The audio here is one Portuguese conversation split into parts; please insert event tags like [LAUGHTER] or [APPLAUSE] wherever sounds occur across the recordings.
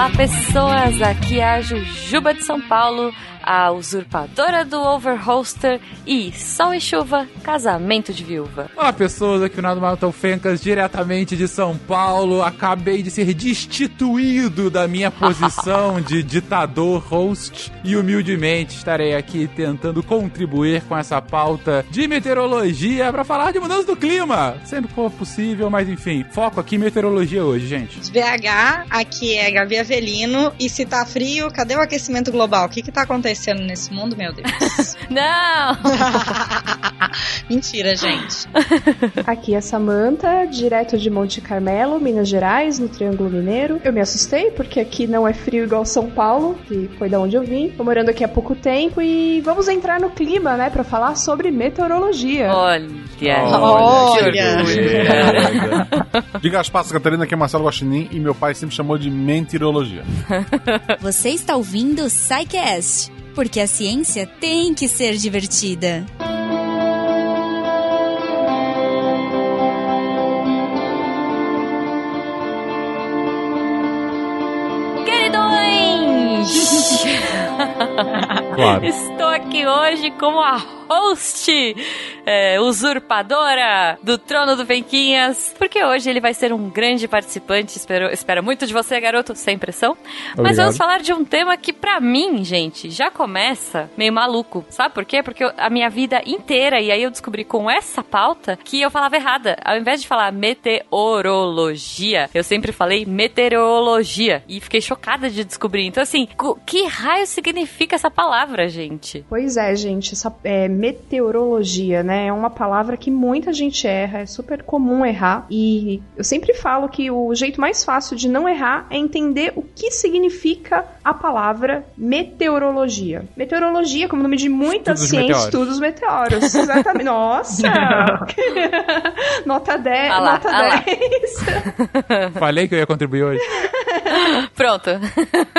Olá, pessoas! Aqui é a Jujuba de São Paulo a usurpadora do Overholster e Sol e Chuva, casamento de viúva. Olá, pessoas, aqui é o Nado Maratão Fencas, diretamente de São Paulo. Acabei de ser destituído da minha [LAUGHS] posição de ditador host e humildemente estarei aqui tentando contribuir com essa pauta de meteorologia para falar de mudança do clima. Sempre que for possível, mas enfim, foco aqui em meteorologia hoje, gente. BH, aqui é Gabi Avelino e se tá frio, cadê o aquecimento global? O que que tá acontecendo? nesse mundo, meu Deus? [LAUGHS] Não! [LAUGHS] Mentira, gente. Aqui é Samanta, direto de Monte Carmelo, Minas Gerais, no Triângulo Mineiro. Eu me assustei porque aqui não é frio igual São Paulo, que foi da onde eu vim. Tô morando aqui há pouco tempo e vamos entrar no clima, né, para falar sobre meteorologia. Olha, olha, olha. Diga as passas, Catarina, que é Marcelo Guaxinim e meu pai sempre chamou de mentirologia. [LAUGHS] Você está ouvindo o SciCast porque a ciência tem que ser divertida. Queridões! claro. [LAUGHS] Estou aqui hoje como a host é, usurpadora do trono do Venquinhas, porque hoje ele vai ser um grande participante. Espero, espero muito de você, garoto, sem pressão. Obrigado. Mas vamos falar de um tema que, para mim, gente, já começa meio maluco. Sabe por quê? Porque eu, a minha vida inteira, e aí eu descobri com essa pauta que eu falava errada. Ao invés de falar meteorologia, eu sempre falei meteorologia. E fiquei chocada de descobrir. Então, assim, que raio significa essa palavra, gente? Pois é, gente. Essa, é, meteorologia, né? É uma palavra que muita gente erra, é super comum errar. E eu sempre falo que o jeito mais fácil de não errar é entender o que significa a palavra meteorologia. Meteorologia, como nome de muita estudos ciência, meteoros. estudos meteoros. Exatamente. Nossa! [LAUGHS] nota 10. Ah lá, nota ah 10. Falei que eu ia contribuir hoje. [LAUGHS] Pronto.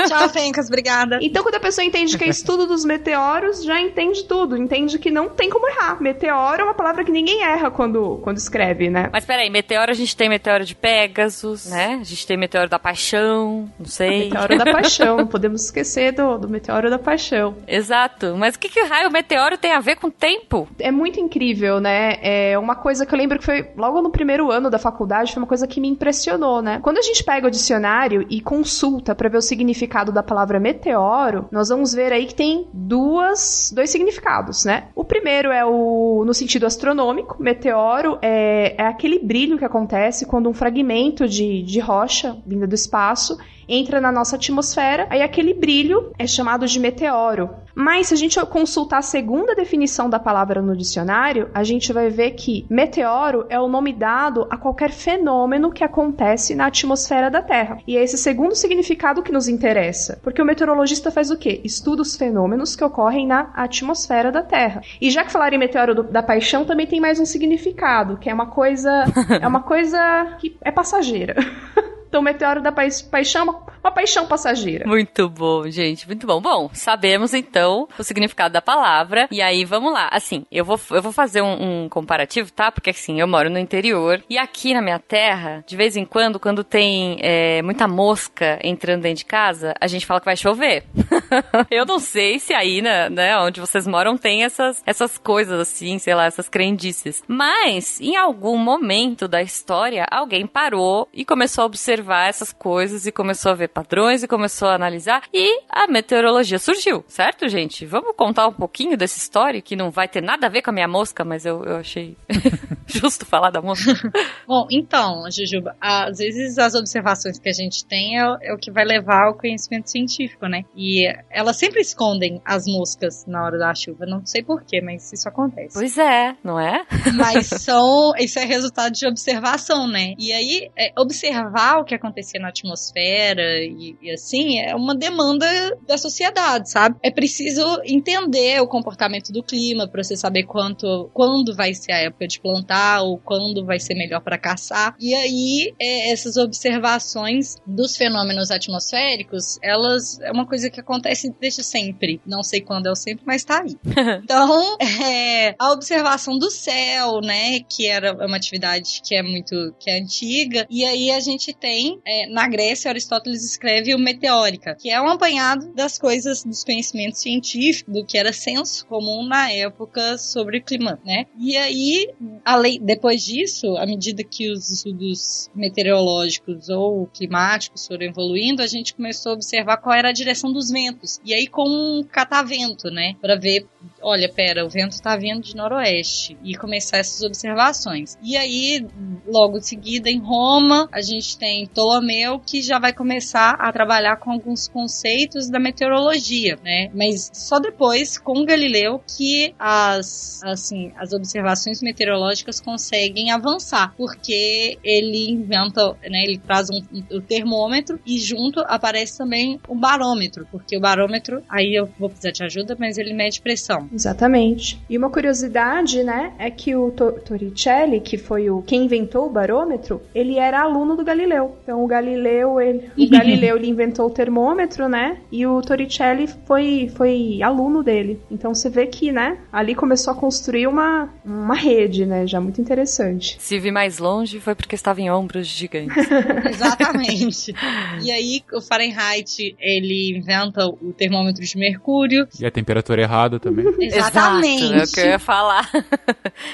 Tchau, Fencas, obrigada. Então, quando a pessoa entende que é estudo dos meteoros, já entende tudo. Entende que não tem como errar. Meteoro é uma palavra que ninguém erra quando, quando escreve, né? Mas peraí, meteoro a gente tem meteoro de Pegasus, né? A gente tem meteoro da paixão, não sei. meteoro da paixão, não [LAUGHS] podemos esquecer do, do meteoro da paixão. Exato. Mas o que, que raio meteoro tem a ver com tempo? É muito incrível, né? É uma coisa que eu lembro que foi logo no primeiro ano da faculdade, foi uma coisa que me impressionou, né? Quando a gente pega o dicionário e consulta para ver o significado da palavra meteoro, nós vamos ver aí que tem duas, dois significados, né? O primeiro é o no sentido astronômico. Meteoro é, é aquele brilho que acontece quando um fragmento de, de rocha vinda do espaço entra na nossa atmosfera, aí aquele brilho é chamado de meteoro. Mas se a gente consultar a segunda definição da palavra no dicionário, a gente vai ver que meteoro é o nome dado a qualquer fenômeno que acontece na atmosfera da Terra. E é esse segundo significado que nos interessa, porque o meteorologista faz o quê? Estuda os fenômenos que ocorrem na atmosfera da Terra. E já que falar em meteoro do, da paixão, também tem mais um significado, que é uma coisa [LAUGHS] é uma coisa que é passageira. [LAUGHS] Então, Meteoro da pa Paixão, uma paixão passageira. Muito bom, gente, muito bom. Bom, sabemos então o significado da palavra. E aí, vamos lá. Assim, eu vou, eu vou fazer um, um comparativo, tá? Porque assim, eu moro no interior. E aqui na minha terra, de vez em quando, quando tem é, muita mosca entrando dentro de casa, a gente fala que vai chover. [LAUGHS] eu não sei se aí, né, né, onde vocês moram, tem essas, essas coisas assim, sei lá, essas crendices. Mas, em algum momento da história, alguém parou e começou a observar observar essas coisas e começou a ver padrões e começou a analisar e a meteorologia surgiu, certo, gente? Vamos contar um pouquinho dessa história que não vai ter nada a ver com a minha mosca, mas eu, eu achei [LAUGHS] justo falar da mosca. [LAUGHS] Bom, então, Jujuba, às vezes as observações que a gente tem é, é o que vai levar ao conhecimento científico, né? E elas sempre escondem as moscas na hora da chuva. Não sei porquê, mas isso acontece. Pois é, não é? mas [LAUGHS] são. Isso é resultado de observação, né? E aí, é, observar o que que acontecia na atmosfera e, e, assim, é uma demanda da sociedade, sabe? É preciso entender o comportamento do clima para você saber quanto, quando vai ser a época de plantar ou quando vai ser melhor para caçar. E aí, é, essas observações dos fenômenos atmosféricos, elas é uma coisa que acontece desde sempre. Não sei quando é o sempre, mas tá aí. [LAUGHS] então, é, a observação do céu, né, que era uma atividade que é muito que é antiga, e aí a gente tem é, na Grécia, Aristóteles descreve o Meteórica, que é um apanhado das coisas, dos conhecimentos científicos, do que era senso comum na época sobre o clima, né? E aí, além, depois disso, à medida que os estudos meteorológicos ou climáticos foram evoluindo, a gente começou a observar qual era a direção dos ventos. E aí, com um catavento, né? Para ver, olha, pera, o vento tá vindo de noroeste. E começar essas observações. E aí, logo em seguida, em Roma, a gente tem Ptolomeu, que já vai começar a trabalhar com alguns conceitos da meteorologia, né? Mas só depois, com Galileu, que as, assim, as observações meteorológicas conseguem avançar, porque ele inventa, né? Ele traz um, um, termômetro e junto aparece também o barômetro, porque o barômetro, aí eu vou precisar de ajuda, mas ele mede pressão. Exatamente. E uma curiosidade, né, é que o Torricelli, que foi o quem inventou o barômetro, ele era aluno do Galileu. Então o Galileu, ele, o Galileu ele inventou o termômetro, né? E o Torricelli foi foi aluno dele. Então você vê que, né, ali começou a construir uma uma rede, né, já muito interessante. Se vi mais longe foi porque estava em ombros gigantes. [LAUGHS] [LAUGHS] Exatamente. e aí o Fahrenheit, ele inventa o termômetro de mercúrio. E a temperatura errada também. [LAUGHS] Exatamente. Exato, é o que eu ia falar.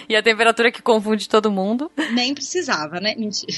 e a temperatura que confunde todo mundo. Nem precisava, né? Mentira.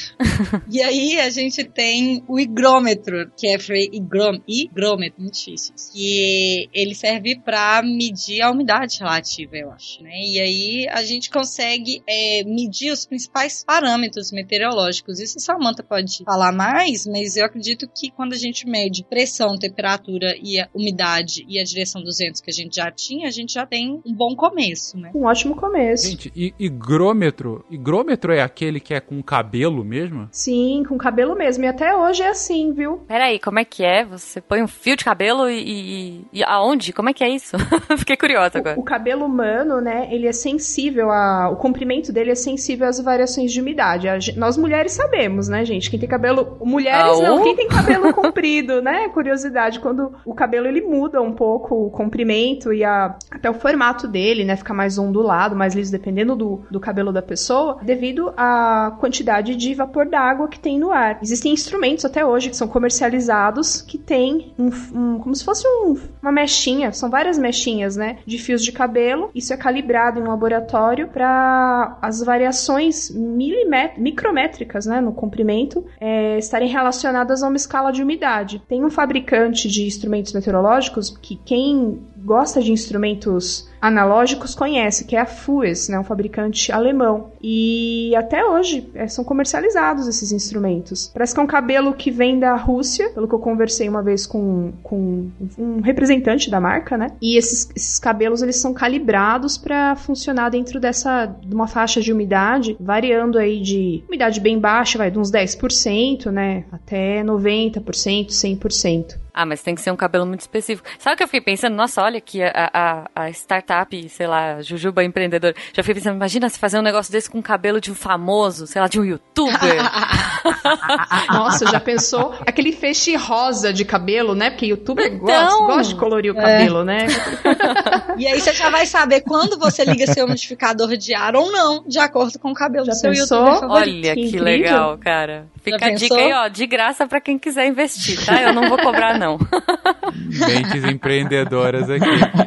e aí a gente tem o higrômetro, que é higrom, higrômetro, muito difícil. Que ele serve para medir a umidade relativa, eu acho, né? E aí a gente consegue é, medir os principais parâmetros meteorológicos. Isso a Samantha pode falar mais, mas eu acredito que quando a gente mede pressão, temperatura e a umidade e a direção dos ventos que a gente já tinha, a gente já tem um bom começo, né? Um ótimo começo. Gente, e higrômetro? Higrômetro é aquele que é com cabelo mesmo? Sim, com cabelo mesmo. E até hoje é assim, viu? Peraí, como é que é? Você põe um fio de cabelo e. e, e aonde? Como é que é isso? [LAUGHS] Fiquei curiosa agora. O, o, cabelo humano, né? Ele é sensível a. O comprimento dele é sensível às variações de umidade. A, nós mulheres sabemos, né, gente? Quem tem cabelo. Mulheres ah, não, quem tem cabelo [LAUGHS] comprido, né? Curiosidade, quando o cabelo ele muda um pouco o comprimento e a, até o formato dele, né? Fica mais ondulado, mais liso, dependendo do, do cabelo da pessoa, devido à quantidade de vapor d'água que tem no ar. Existem instrumentos até hoje que são comercializados que tem um, um como se fosse um, uma mechinha, são várias mechinhas, né? De fios de cabelo. Isso é calibrado em um laboratório para as variações micrométricas, né? No comprimento é, estarem relacionadas a uma escala de umidade. Tem um fabricante de instrumentos meteorológicos que quem gosta de instrumentos analógicos conhece, que é a Fues, né, um fabricante alemão. E até hoje é, são comercializados esses instrumentos. Parece que é um cabelo que vem da Rússia, pelo que eu conversei uma vez com, com um representante da marca, né? E esses, esses cabelos eles são calibrados para funcionar dentro dessa de uma faixa de umidade, variando aí de umidade bem baixa, vai de uns 10%, né, até 90%, 100%. Ah, mas tem que ser um cabelo muito específico. Sabe o que eu fiquei pensando? Nossa, olha que a, a, a startup, sei lá, Jujuba empreendedor. Já fiquei pensando, imagina se fazer um negócio desse com o cabelo de um famoso, sei lá, de um youtuber. [LAUGHS] Nossa, já pensou? Aquele feixe rosa de cabelo, né? Porque youtuber então, gosta, gosta de colorir o é. cabelo, né? [LAUGHS] e aí você já vai saber quando você liga seu modificador de ar ou não, de acordo com o cabelo já do seu pensou? youtuber favorito. Olha que, que legal, cara. Fica a dica aí, ó, de graça para quem quiser investir, tá? Eu não vou cobrar, [LAUGHS] não. Mentes [LAUGHS] empreendedoras aqui.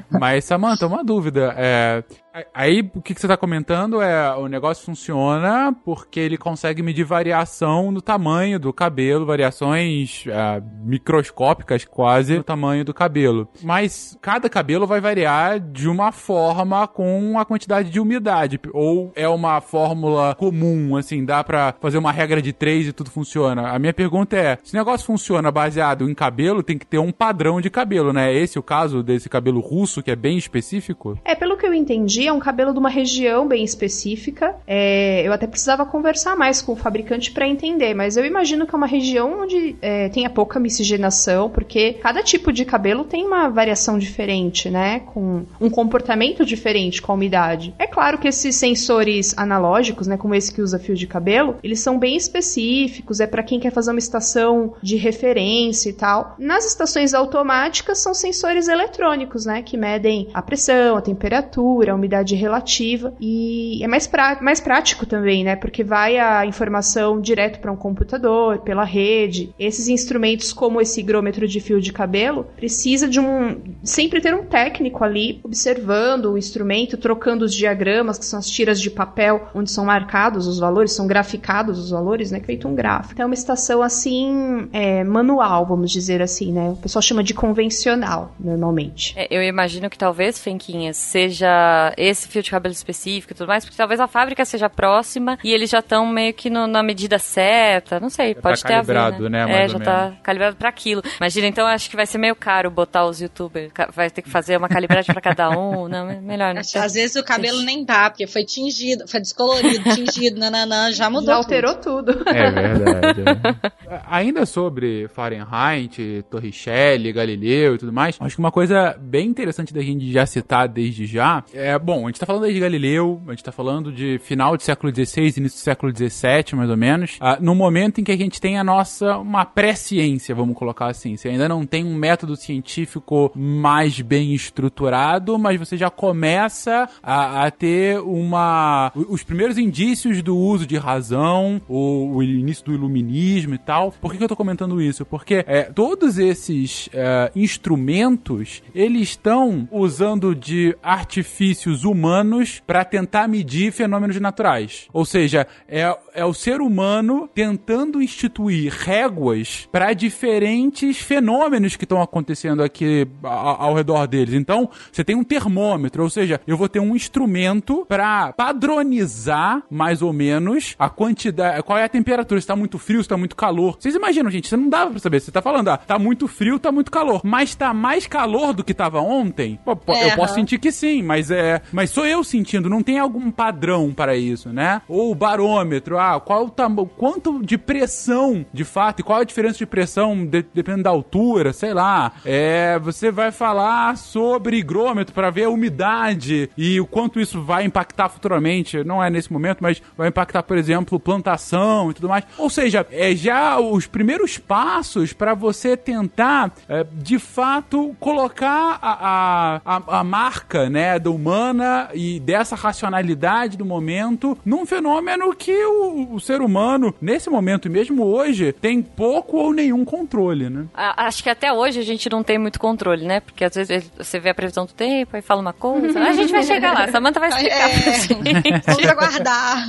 Mas, Samanta, uma dúvida. É, Aí, o que, você está comentando é o negócio funciona porque ele consegue medir variação no tamanho do cabelo, variações uh, microscópicas quase no tamanho do cabelo. Mas cada cabelo vai variar de uma forma com a quantidade de umidade. Ou é uma fórmula comum, assim, dá para fazer uma regra de três e tudo funciona. A minha pergunta é: se o negócio funciona baseado em cabelo, tem que ter um padrão de cabelo, né? É esse o caso desse cabelo russo, que é bem específico? É, pelo que eu entendi, é um cabelo de uma região bem específica. É, eu até precisava conversar mais com o fabricante para entender, mas eu imagino que é uma região onde é, tenha pouca miscigenação, porque cada tipo de cabelo tem uma variação diferente, né? Com um comportamento diferente com a umidade. É claro que esses sensores analógicos, né, como esse que usa fio de cabelo, eles são bem específicos, é para quem quer fazer uma estação de referência e tal. Nas estações automáticas são sensores eletrônicos, né, que medem a pressão, a temperatura, a umidade relativa e é mais, pra, mais prático também, né? Porque vai a informação direto para um computador, pela rede. Esses instrumentos, como esse higrômetro de fio de cabelo, precisa de um sempre ter um técnico ali observando o instrumento, trocando os diagramas, que são as tiras de papel onde são marcados os valores, são graficados os valores, né? Feito um gráfico. Então é uma estação assim é, manual, vamos dizer assim, né? O pessoal chama de convencional, normalmente. É, eu imagino que talvez, Fenquinha, seja esse fio de cabelo específico e tudo mais, porque talvez a fábrica seja próxima e eles já estão meio que no, na medida certa, não sei, Já pode tá ter a ver, calibrado, né, É, já ou tá calibrado pra aquilo. Imagina, então acho que vai ser meio caro botar os youtubers, vai ter que fazer uma calibragem pra cada um, não, é melhor não. Às às vezes o cabelo nem dá, porque foi tingido, foi descolorido, tingido, nananã, já mudou. Já alterou tudo. É verdade. é. [LAUGHS] Ainda sobre Fahrenheit, Torricelli, Galileu e tudo mais, acho que uma coisa bem interessante da gente já citar desde já é, bom, a gente tá falando aí de Galileu, a gente tá falando de final do século XVI, início do século XVII, mais ou menos, ah, no momento em que a gente tem a nossa, uma pré-ciência, vamos colocar assim. Você ainda não tem um método científico mais bem estruturado, mas você já começa a, a ter uma. os primeiros indícios do uso de razão, o, o início do iluminismo e tal. Por que, que eu tô comentando isso? Porque é, todos esses é, instrumentos eles estão usando de artifícios humanos para tentar medir fenômenos naturais. Ou seja, é, é o ser humano tentando instituir réguas para diferentes fenômenos que estão acontecendo aqui a- ao redor deles. Então, você tem um termômetro, ou seja, eu vou ter um instrumento para padronizar mais ou menos a quantidade, qual é a temperatura, se tá muito frio, se tá muito calor. Vocês imaginam, gente, você não dava para saber. Você tá falando, ah, tá muito frio, tá muito calor, mas tá mais calor do que tava ontem? Pô, pô, É, eu posso sentir que sim, mas é, mas sou eu sentindo, não tem algum padrão para isso, né? Ou barômetro, ah, qual o tamanho, quanto de pressão, de fato, e qual a diferença de pressão de- dependendo da altura, sei lá. É, você vai falar sobre higrômetro para ver a umidade e o quanto isso vai impactar futuramente, não é nesse momento, mas vai impactar, por exemplo, plantação e tudo mais. Ou seja, é já os primeiros passos para você tentar, é, de fato, colocar a, a, a, a marca, né, da humana e dessa racionalidade do momento num fenômeno que o, o ser humano, nesse momento e mesmo hoje, tem pouco ou nenhum controle, né? Acho que até hoje a gente não tem muito controle, né? Porque às vezes você vê a previsão do tempo e fala uma coisa. A gente vai chegar lá, Samantha vai [LAUGHS] explicar pra É. gente. Vamos aguardar.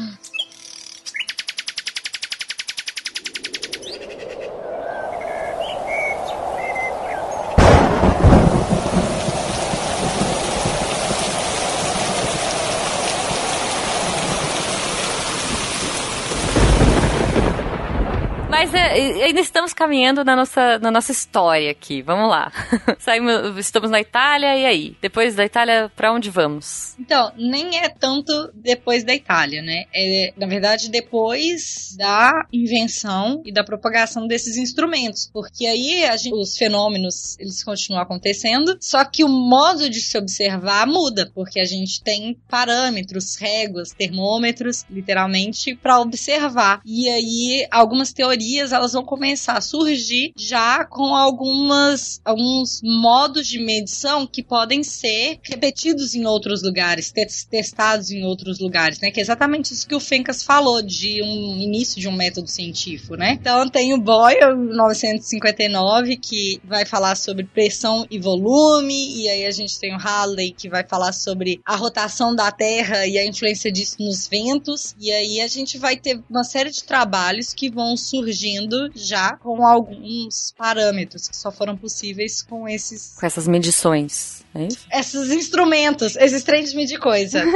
Mas é, ainda estamos caminhando na nossa, na nossa história aqui. Vamos lá. [LAUGHS] Saímos, estamos na Itália, e aí? Depois da Itália, pra onde vamos? Então, nem é tanto depois da Itália, né? É, na verdade, depois da invenção e da propagação desses instrumentos. Porque aí gente- os fenômenos, eles continuam acontecendo, só que o modo de se observar muda, porque a gente tem parâmetros, réguas, termômetros, literalmente, para observar. E aí, algumas teorias, elas vão começar a surgir já com algumas, alguns modos de medição que podem ser repetidos em outros lugares, tes- testados em outros lugares, né? Que é exatamente isso que o Fencas falou de um início de um método científico, né? Então tem o Boyle, 1959, que vai falar sobre pressão e volume, e aí a gente tem o Halley, que vai falar sobre a rotação da Terra e a influência disso nos ventos, e aí a gente vai ter uma série de trabalhos que vão surgindo já com alguns parâmetros que só foram possíveis com esses Com essas medições. É isso? esses instrumentos, esses trem de medir coisa. [LAUGHS]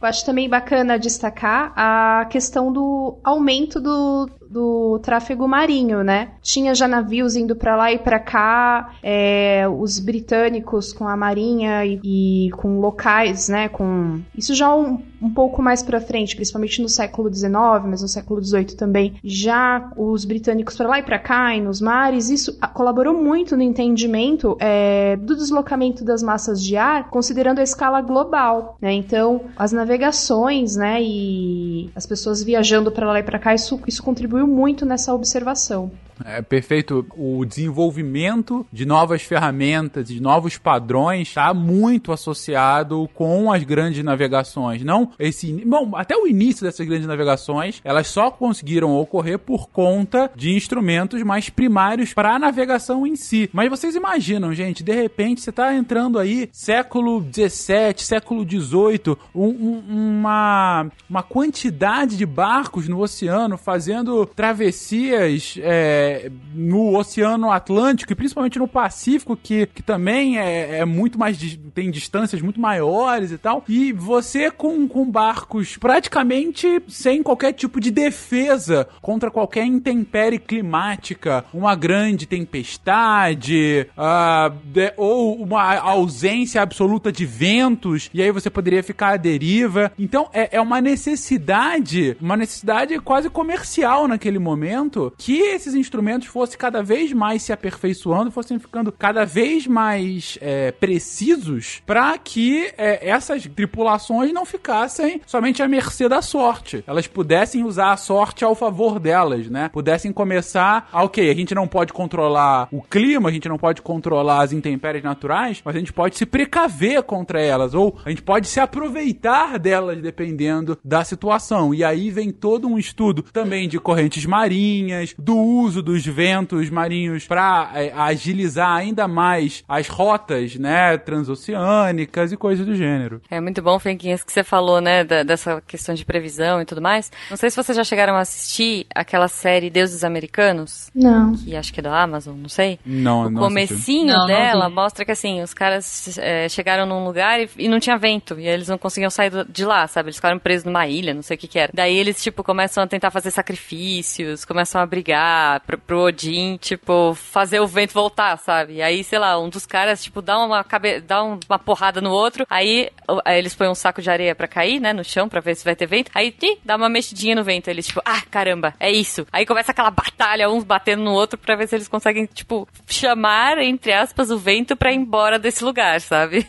Eu acho também bacana destacar a questão do aumento do, do tráfego marinho, né? Tinha já navios indo pra lá e pra cá, é, os britânicos com a marinha e, e com locais, né? Com isso já um, um pouco mais pra frente, principalmente no século XIX, mas no século XVIII também. Já os britânicos pra lá e pra cá, e nos mares, isso colaborou muito no entendimento é, do deslocamento das massas de ar, considerando a escala global, né? Então, as navegações, né, e as pessoas viajando para lá e para cá, isso, isso contribuiu muito nessa observação. É perfeito. O desenvolvimento de novas ferramentas, de novos padrões, está muito associado com as grandes navegações. Não esse. Bom, até o início dessas grandes navegações, elas só conseguiram ocorrer por conta de instrumentos mais primários para a navegação em si. Mas vocês imaginam, gente, de repente você está entrando aí século 17, século 18, um, um, uma, uma quantidade de barcos no oceano fazendo travessias é, no Oceano Atlântico e principalmente no Pacífico, que, que também é, é muito mais. tem distâncias muito maiores e tal. E você com, com barcos praticamente sem qualquer tipo de defesa contra qualquer intempérie climática, uma grande tempestade, uh, de, ou uma ausência absoluta de ventos, e aí você poderia ficar à deriva. Então é, é uma necessidade, uma necessidade quase comercial naquele momento, que esses instrumentos fossem cada vez mais se aperfeiçoando, fossem ficando cada vez mais é, precisos para que é, essas tripulações não ficassem somente à mercê da sorte. Elas pudessem usar a sorte ao favor delas, né? Pudessem começar, ok, a gente não pode controlar o clima, a gente não pode controlar as intempéries naturais, mas a gente pode se precaver contra elas, ou a gente pode se aproveitar delas dependendo da situação. E aí vem todo um estudo também de correntes marinhas, do uso dos ventos marinhos para é, agilizar ainda mais as rotas, né, transoceânicas e coisas do gênero. É muito bom, Fenquinhas, que você falou, né, da, dessa questão de previsão e tudo mais. Não sei se vocês já chegaram a assistir aquela série Deuses Americanos. Não. Que acho que é da Amazon, não sei. Não, o não comecinho Não, não dela vi. mostra que assim, os caras é, chegaram num lugar e, e não tinha vento. E aí eles não conseguiam sair do- de lá, sabe? Eles ficaram presos numa ilha, não sei o que que era. Daí eles, tipo, começam a tentar fazer sacrifícios, começam a brigar pro, pro Odin, tipo, fazer o vento voltar, sabe? E aí, sei lá, um dos caras, tipo, dá uma, cabe... dá um- uma porrada no outro, aí, aí eles põem um saco de areia pra cair, né, no chão, pra ver se vai ter vento. Aí, ih, dá uma mexidinha no vento. Eles, tipo, ah, caramba, é isso. Aí começa aquela batalha, uns batendo no outro, pra ver se eles conseguem, tipo, chamar, entre aspas, o vento pra ir embora desse lugar, sabe?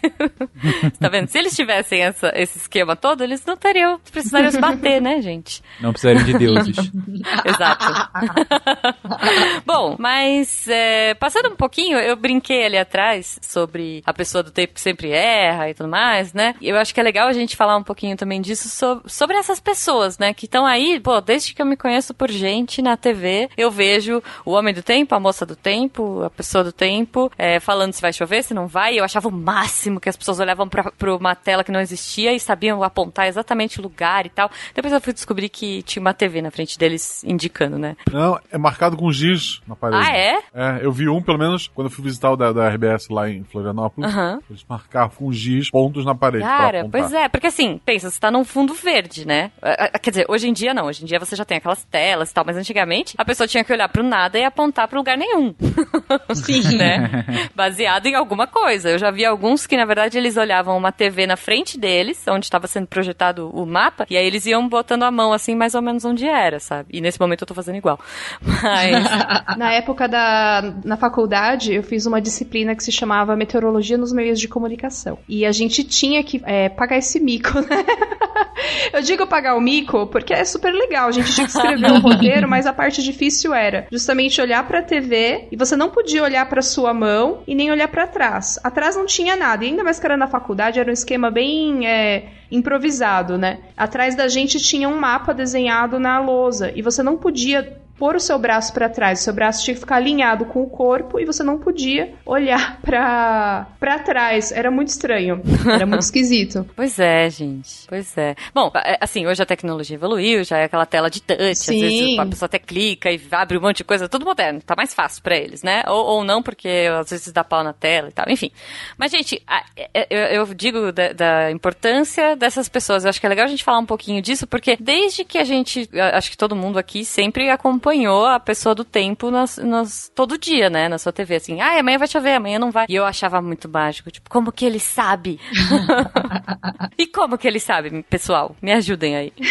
[LAUGHS] tá vendo? Se eles tivessem essa- esse esquema todo, eles não teriam, precisariam se bater, né, gente? Não precisariam de deuses. [LAUGHS] Exato. [LAUGHS] [LAUGHS] Bom, mas é, passando um pouquinho, eu brinquei ali atrás sobre a pessoa do tempo que sempre erra e tudo mais, né? Eu acho que é legal a gente falar um pouquinho também disso so- sobre essas pessoas, né? Que estão aí, pô, desde que eu me conheço por gente na TV, eu vejo o homem do tempo, a moça do tempo, a pessoa do tempo, é, falando se vai chover, se não vai. Eu achava o máximo que as pessoas olhavam pra, pra uma tela que não existia e sabiam apontar exatamente o lugar e tal. Depois eu fui descobrir que tinha uma TV na frente deles indicando, né? Não, é marcado com giz na parede. Ah, é? É, eu vi um, pelo menos, quando eu fui visitar o da, da RBS lá em Florianópolis. Aham. Eles marcavam com giz pontos na parede. Cara, pois é, porque assim, pensa, você tá num fundo verde, né? Ah, ah, Quer dizer, hoje em dia não, hoje em dia você já tem aquelas telas e tal, mas antigamente a pessoa tinha que olhar pro nada e apontar pro lugar nenhum. [LAUGHS] Sim. né? Baseado em alguma coisa. Eu já vi alguns que, na verdade, eles olhavam uma TV na frente deles, onde estava sendo projetado o mapa, e aí eles iam botando a mão assim, mais ou menos onde era, sabe? E nesse momento eu tô fazendo igual. Mas. [LAUGHS] [LAUGHS] Na época da na faculdade, eu fiz uma disciplina que se chamava Meteorologia nos Meios de Comunicação. E a gente tinha que é, pagar esse mico, né? [LAUGHS] Eu digo pagar o mico porque é super legal. A gente tinha que escrever um roteiro, mas a parte difícil era justamente olhar pra TV e você não podia olhar pra sua mão e nem olhar pra trás. Atrás não tinha nada. E ainda mais que era na faculdade, era um esquema bem é, improvisado, né? Atrás da gente tinha um mapa desenhado na lousa e você não podia pôr o seu braço pra trás, o seu braço tinha que ficar alinhado com o corpo e você não podia olhar [LAUGHS] pra para trás. Era muito estranho. Era muito esquisito. [LAUGHS] Pois é, gente. Pois é. Bom, é, assim, hoje a tecnologia evoluiu, já é aquela tela de touch, às Sim. vezes a pessoa até clica e abre um monte de coisa, tudo moderno, tá mais fácil pra eles, né? Ou, ou não, porque às vezes dá pau na tela e tal, enfim. Mas, gente, a- é- é- eu, digo da, da importância dessas pessoas, eu acho que é legal a gente falar um pouquinho disso, porque desde que a gente, acho que todo mundo aqui sempre acompanhou a pessoa do tempo nas, nas- todo dia, né, na sua TV, assim, ah, amanhã vai chover, amanhã não vai. E eu achava muito mágico, tipo, como que ele sabe? [LAUGHS] e como que ele sabe, pessoal? Me ajudem aí. [LAUGHS]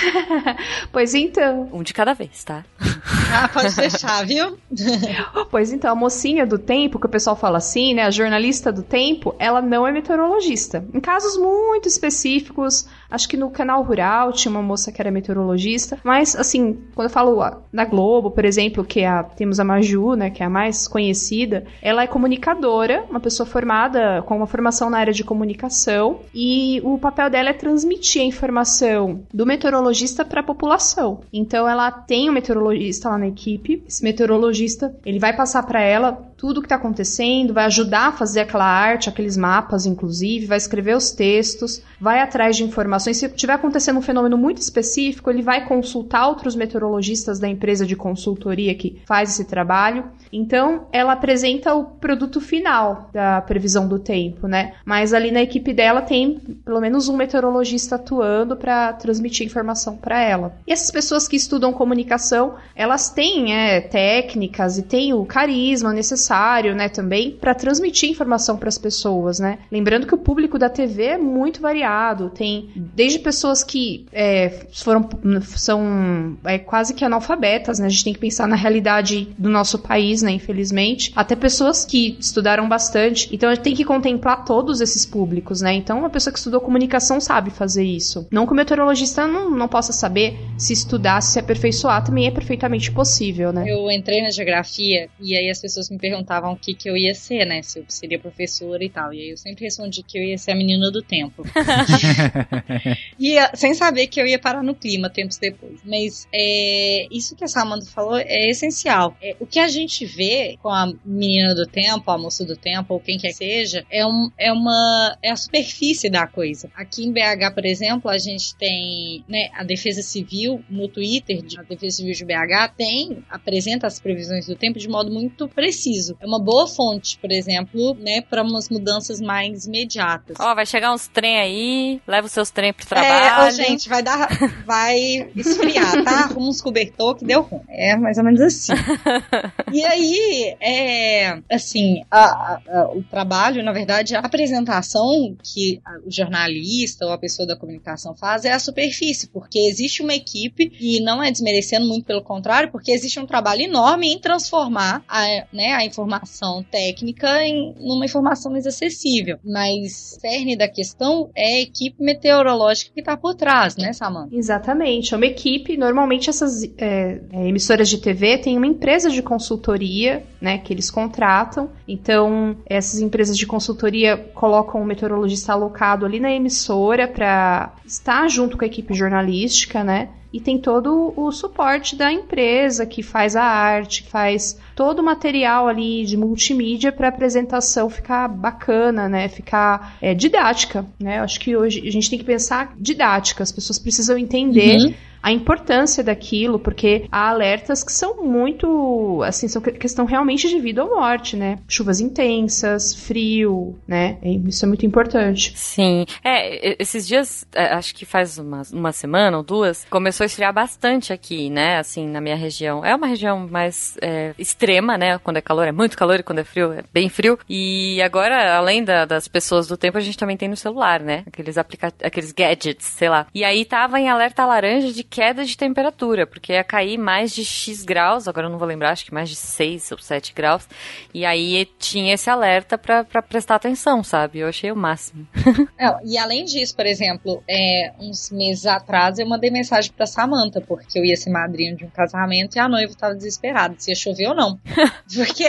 Pois então. Um de cada vez, tá? Ah, pode deixar, viu? [LAUGHS] Pois então, a mocinha do tempo, que o pessoal fala assim, né? A jornalista do tempo, ela não é meteorologista. Em casos muito específicos, acho que no canal rural tinha uma moça que era meteorologista, mas assim, quando eu falo na Globo, por exemplo, que é a, temos a Maju, né, que é a mais conhecida, ela é comunicadora, uma pessoa formada com uma formação na área de comunicação, e o papel dela é transmitir a informação do meteorologista para a população. Então ela tem um meteorologista lá na equipe, esse meteorologista, ele vai passar para ela tudo o que está acontecendo, vai ajudar a fazer aquela arte, aqueles mapas, inclusive, vai escrever os textos, vai atrás de informações. Se tiver acontecendo um fenômeno muito específico, ele vai consultar outros meteorologistas da empresa de consultoria que faz esse trabalho. Então, ela apresenta o produto final da previsão do tempo, né? Mas ali na equipe dela tem pelo menos um meteorologista atuando para transmitir informação para ela. E essas pessoas que estudam comunicação, elas têm é, técnicas e têm o carisma necessário, né, também para transmitir informação para as pessoas, né? Lembrando que o público da TV é muito variado, tem desde pessoas que é, foram são é, quase que analfabetas, né? A gente tem que pensar na realidade do nosso país, né? Infelizmente, até pessoas que estudaram bastante. Então a gente tem que contemplar todos esses públicos, né? Então uma pessoa que estudou comunicação sabe fazer isso. Não que o meteorologista não, não possa saber se estudar, se aperfeiçoar, também é perfeitamente possível, né? Eu entrei na geografia e aí as pessoas me perguntavam o que, que eu ia ser, né? Se eu seria professora e tal. E aí eu sempre respondi que eu ia ser a menina do tempo. [LAUGHS] e sem saber que eu ia parar no clima tempos depois. Mas é, isso que a Samantha falou é essencial. É, o que a gente vê com a menina do tempo, a moça do tempo, ou quem quer que seja, é, um, é uma. é a superfície da coisa. Aqui em BH, por exemplo, a gente tem né, a Defesa Civil no Twitter, a Defesa Civil de BH, tem, apresenta as previsões do tempo de modo muito preciso. É uma boa fonte, por exemplo, né, para umas mudanças mais imediatas. Ó, oh, vai chegar uns trem aí, leva os seus trem pro trabalho. É, oh, gente, vai dar, vai esfriar, tá? [LAUGHS] Arruma uns cobertor que deu ruim. É mais ou menos assim. [LAUGHS] e aí, é, assim, a, a, o trabalho, na verdade, a apresentação que o jornalista ou a pessoa da comunicação faz é a superfície, porque existe uma equipe, e não é desmerecendo muito pelo contrário, porque existe um trabalho enorme em transformar a, né, a informação técnica em uma informação mais acessível. Mas cerne da questão é a equipe meteorológica que está por trás, né, Samantha? Exatamente. É uma equipe, normalmente essas é, é, emissoras de TV têm uma empresa de consultoria, né, que eles contratam. Então, essas empresas de consultoria colocam um meteorologista alocado ali na emissora para estar junto com a equipe jornalística, né? e tem todo o suporte da empresa que faz a arte, faz todo o material ali de multimídia para a apresentação ficar bacana, né? Ficar é, didática, né? Acho que hoje a gente tem que pensar didática, as pessoas precisam entender. Uhum a importância daquilo, porque há alertas que são muito, assim, são questão realmente de vida ou morte, né? Chuvas intensas, frio, né? Isso é muito importante. Sim. É, esses dias, é, acho que faz uma, uma semana ou duas, começou a esfriar bastante aqui, né? Assim, na minha região. É uma região mais é, extrema, né? Quando é calor, é muito calor e quando é frio, é bem frio. E agora, além da, das pessoas do tempo, a gente também tem no celular, né? Aqueles aplicativos, aqueles gadgets, sei lá. E aí tava em alerta laranja de queda de temperatura, porque ia cair mais de X graus, agora eu não vou lembrar, acho que mais de 6 ou 7 graus. E aí tinha esse alerta para prestar atenção, sabe? Eu achei o máximo. [LAUGHS] e além disso, por exemplo, é, uns meses atrás eu mandei mensagem pra Samantha, porque eu ia ser madrinha de um casamento e a noiva tava desesperada se ia chover ou não. [LAUGHS] porque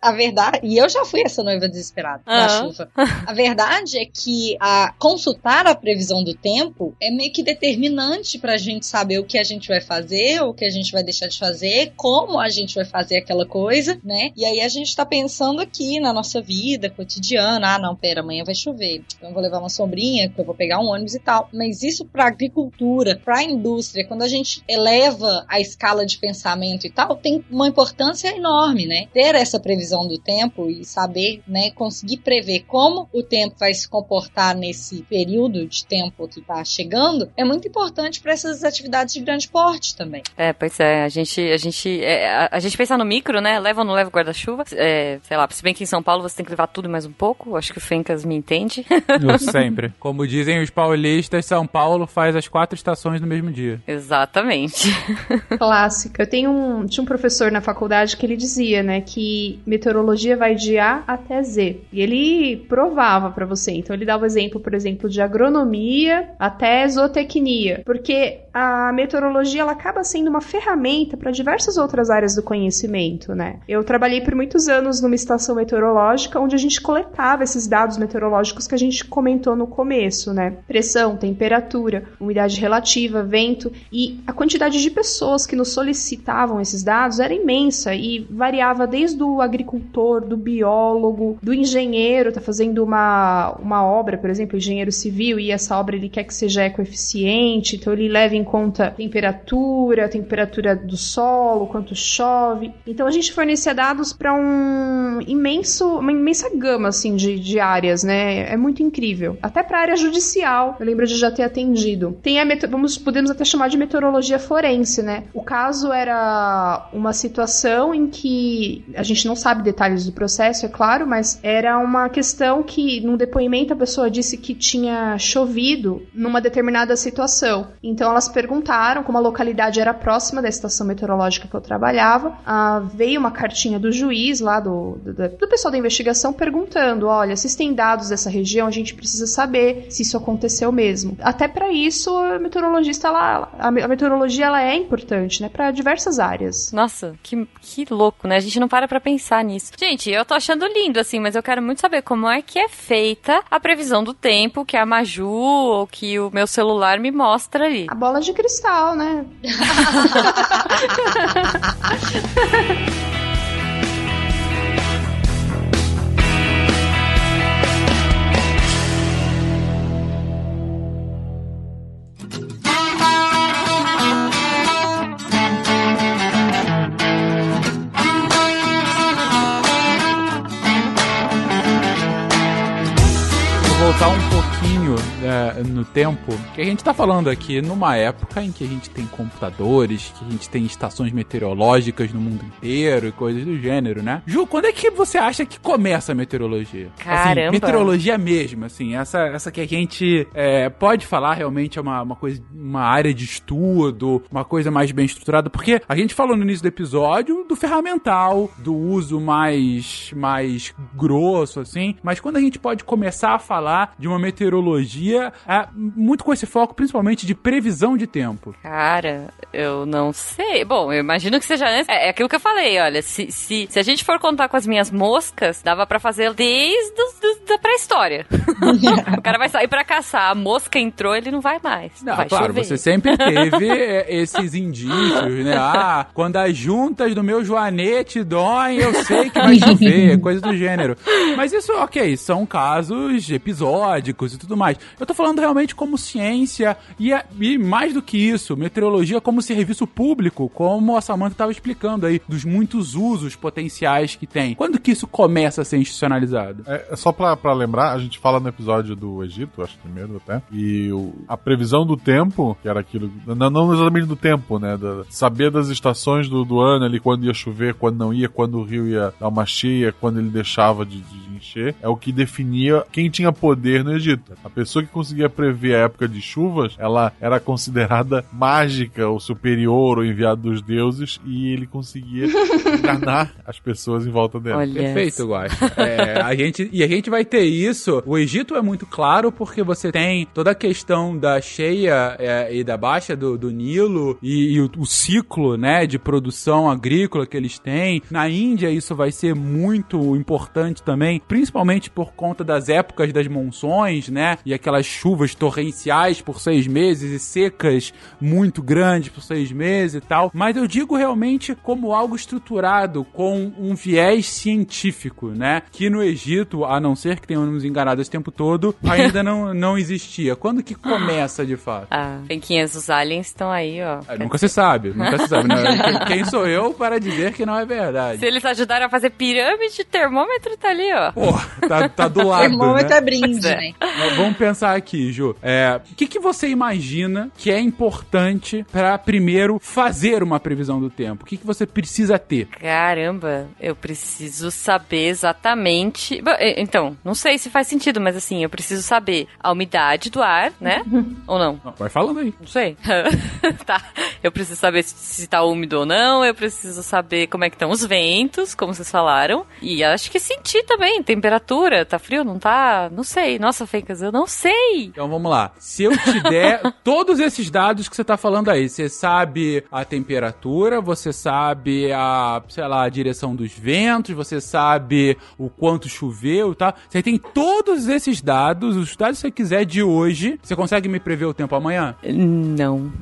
a verdade. E eu já fui essa noiva desesperada uhum. na chuva. A verdade é que a consultar a previsão do tempo é meio que determinante pra gente saber saber o que a gente vai fazer, o que a gente vai deixar de fazer, como a gente vai fazer aquela coisa, né? E aí a gente tá pensando aqui na nossa vida cotidiana, ah, não, pera, amanhã vai chover, então eu vou levar uma sombrinha, que eu vou pegar um ônibus e tal. Mas isso pra agricultura, pra indústria, quando a gente eleva a escala de pensamento e tal, tem uma importância enorme né? Ter essa previsão do tempo e saber, né, conseguir prever como o tempo vai se comportar nesse período de tempo que está chegando é muito importante para essas atividades de grande porte também. É, pois é, a gente, a gente, é, a, a, gente pensa no micro, né? Leva ou não leva guarda-chuva? É, sei lá, se bem que em São Paulo você tem que levar tudo mais um pouco, acho que o Fencas me entende. [LAUGHS] Eu sempre. Como dizem os paulistas, São Paulo faz as quatro estações no mesmo dia. Exatamente. [LAUGHS] Clássica. Eu tenho um, tinha um professor na faculdade que ele dizia, né, que meteorologia vai de A até Z. E ele provava para você. Então ele dava o exemplo, por exemplo, de agronomia até zootecnia, porque a meteorologia ela acaba sendo uma ferramenta para diversas outras áreas do conhecimento, né? Eu trabalhei por muitos anos numa estação meteorológica onde a gente coletava esses dados meteorológicos que a gente comentou no começo, né? Pressão, temperatura, umidade relativa, vento e a quantidade de pessoas que nos solicitavam esses dados era imensa e variava desde o agricultor, do biólogo, do engenheiro, tá fazendo uma, uma obra, por exemplo, engenheiro civil e essa obra ele quer que seja ecoeficiente, então ele leva em conta temperatura, temperatura do solo, quanto chove. Então a gente fornecia dados para um imenso, uma imensa gama assim de, de áreas, né? É muito incrível. Até para área judicial, eu lembro de já ter atendido. Tem a vamos podemos até chamar de meteorologia forense, né? O caso era uma situação em que a gente não sabe detalhes do processo, é claro, mas era uma questão que num depoimento a pessoa disse que tinha chovido numa determinada situação. Então elas perguntaram, como a localidade era próxima da estação meteorológica que eu trabalhava, ah, veio uma cartinha do juiz lá, do, do, do, pessoal da investigação, perguntando: olha, vocês têm dados dessa região, a gente precisa saber se isso aconteceu mesmo. Até para isso, a meteorologista, ela, a meteorologia ela é importante, né, para diversas áreas. Nossa, que, que louco, né? A gente não para pra pensar nisso. Gente, eu tô achando lindo, assim, mas eu quero muito saber como é que é feita a previsão do tempo que a Maju ou que o meu celular me mostra ali. A bola de cristal, né? voltar um pouquinho é, no tempo, que a gente tá falando aqui numa época em que a gente tem computadores, que a gente tem estações meteorológicas no mundo inteiro e coisas do gênero, né? Ju, quando é que você acha que começa a meteorologia? Assim, Caramba! Assim, meteorologia mesmo, assim, essa, essa que a gente é, pode falar realmente é uma, uma coisa, uma área de estudo, uma coisa mais bem estruturada, porque a gente falou no início do episódio do ferramental, do uso mais, mais grosso, assim, mas quando a gente pode começar a falar de uma meteorologia é, muito com esse foco, principalmente de previsão de tempo? Cara, eu não sei. Bom, eu imagino que seja antes. É, é aquilo que eu falei, olha, se, se, se a gente for contar com as minhas moscas, dava para fazer desde do, da pré-história. [LAUGHS] [LAUGHS] o cara vai sair para caçar, a mosca entrou, ele não vai mais. Não, vai claro, chover. você sempre [LAUGHS] teve é, esses indícios, né? Ah, quando as juntas do meu joanete doem, eu sei que vai chover, coisa do gênero. Mas isso, ok, são casos, episódios periódicos e tudo mais. Eu tô falando realmente como ciência e, e mais do que isso, meteorologia como serviço público, como a Samantha estava explicando aí, dos muitos usos potenciais que tem. Quando que isso começa a ser institucionalizado? É, é só pra lembrar, a gente fala no episódio do Egito, acho que primeiro até, e o, a previsão do tempo, que era aquilo, não, não exatamente do tempo, né, da, saber das estações do, do ano ali, quando ia chover, quando não ia, quando o rio ia dar uma cheia, quando ele deixava de, de encher, é o que definia quem tinha poder no Egito. A pessoa que conseguia prever a época de chuvas, ela era considerada [LAUGHS] mágica ou superior ou enviado dos deuses e ele conseguia [LAUGHS] enganar as pessoas em volta dela. Olha Perfeito, Guax. É, a gente, e a gente vai ter isso. O Egito é muito claro porque você tem toda a questão da cheia é, e da baixa do, do Nilo e, e o, o, ciclo né, de produção agrícola que eles têm. Na Índia isso vai ser muito importante também principalmente por conta das épocas das monções, né? E aquelas chuvas torrenciais por seis meses e secas muito grandes por seis meses e tal. Mas eu digo realmente como algo estruturado com um viés científico, né? Que no Egito, a não ser que tenhamos enganado esse tempo todo, [LAUGHS] ainda não, não existia. Quando que começa de fato? Ah, penquinhas, os aliens estão aí, ó. É, nunca se sabe, nunca se sabe. Né? Quem, [LAUGHS] quem sou eu para dizer que não é verdade? Se eles ajudaram a fazer pirâmide, termômetro tá ali, ó. Pô, tá, tá do [LAUGHS] lado. Termômetro né? é brinde, né? Vamos pensar aqui, Ju. É, O que, que você imagina que é importante para primeiro fazer uma previsão do tempo? O que, que você precisa ter? Caramba, eu preciso saber exatamente. Então, não sei se faz sentido, mas assim, eu preciso saber a umidade do ar, né? [LAUGHS] ou não? Não, Vai falando aí. Não sei. [LAUGHS] tá. Eu preciso saber se, se tá úmido ou não. Eu preciso saber como é que estão os ventos, como vocês falaram. E acho que sentir também. Temperatura. Tá frio? Não tá? Não sei. Nossa, Fencas, eu não sei. Então vamos lá. Se eu te der [LAUGHS] todos esses dados que você tá falando aí, você sabe a temperatura, você sabe a, sei lá, a direção dos ventos, você sabe o quanto choveu, tá? Você tem todos esses dados, os dados que você quiser de hoje. Você consegue me prever o tempo amanhã? Não.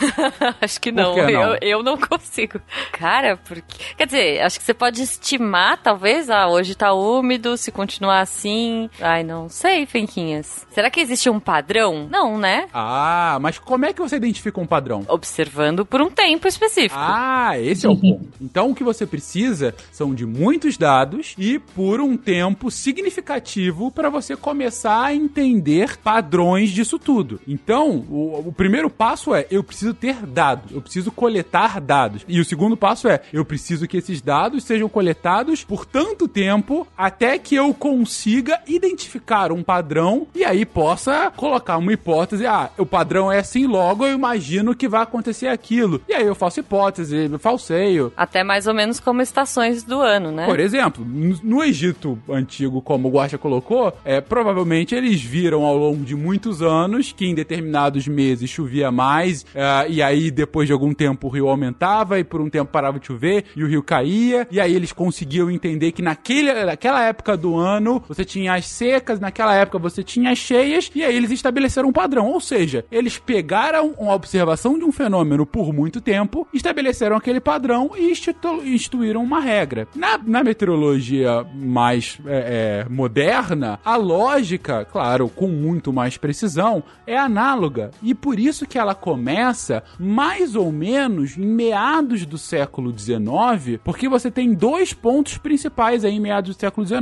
[LAUGHS] acho que não. que não? Eu, eu não consigo. Cara, porque. Quer dizer, acho que você pode estimar, talvez. Ah, hoje tá úmido, se continuar assim. Ai, não sei, Fenquinhas. Será que existe um padrão? Não, né? Ah, mas como é que você identifica um padrão? Observando por um tempo específico. Ah, esse é o ponto. [LAUGHS] Então o que você precisa são de muitos dados e por um tempo significativo para você começar a entender padrões disso tudo. Então, o, o primeiro passo é eu preciso ter dados, eu preciso coletar dados. E o segundo passo é eu preciso que esses dados sejam coletados por tanto tempo até que eu consiga identificar um padrão e aí possa colocar uma hipótese, ah, o padrão é assim, logo eu imagino que vai acontecer aquilo. E aí eu faço hipótese, falseio. Até mais ou menos como estações do ano, né? Por exemplo, no Egito antigo, como o Guaxa colocou, é, provavelmente eles viram ao longo de muitos anos que em determinados meses chovia mais, é, e aí depois de algum tempo o rio aumentava, e por um tempo parava de chover, e o rio caía, e aí eles conseguiam entender que naquele, naquela época do ano você tinha as secas, naquela época você tinha as cheias, e aí eles estabeleceram um padrão. Ou seja, eles pegaram uma observação de um fenômeno por muito tempo, estabeleceram aquele padrão e institu- instituíram uma regra. Na, na meteorologia mais é, é, moderna, a lógica, claro, com muito mais precisão, é análoga. E por isso que ela começa mais ou menos em meados do século XIX, porque você tem dois pontos principais aí em meados do século XIX.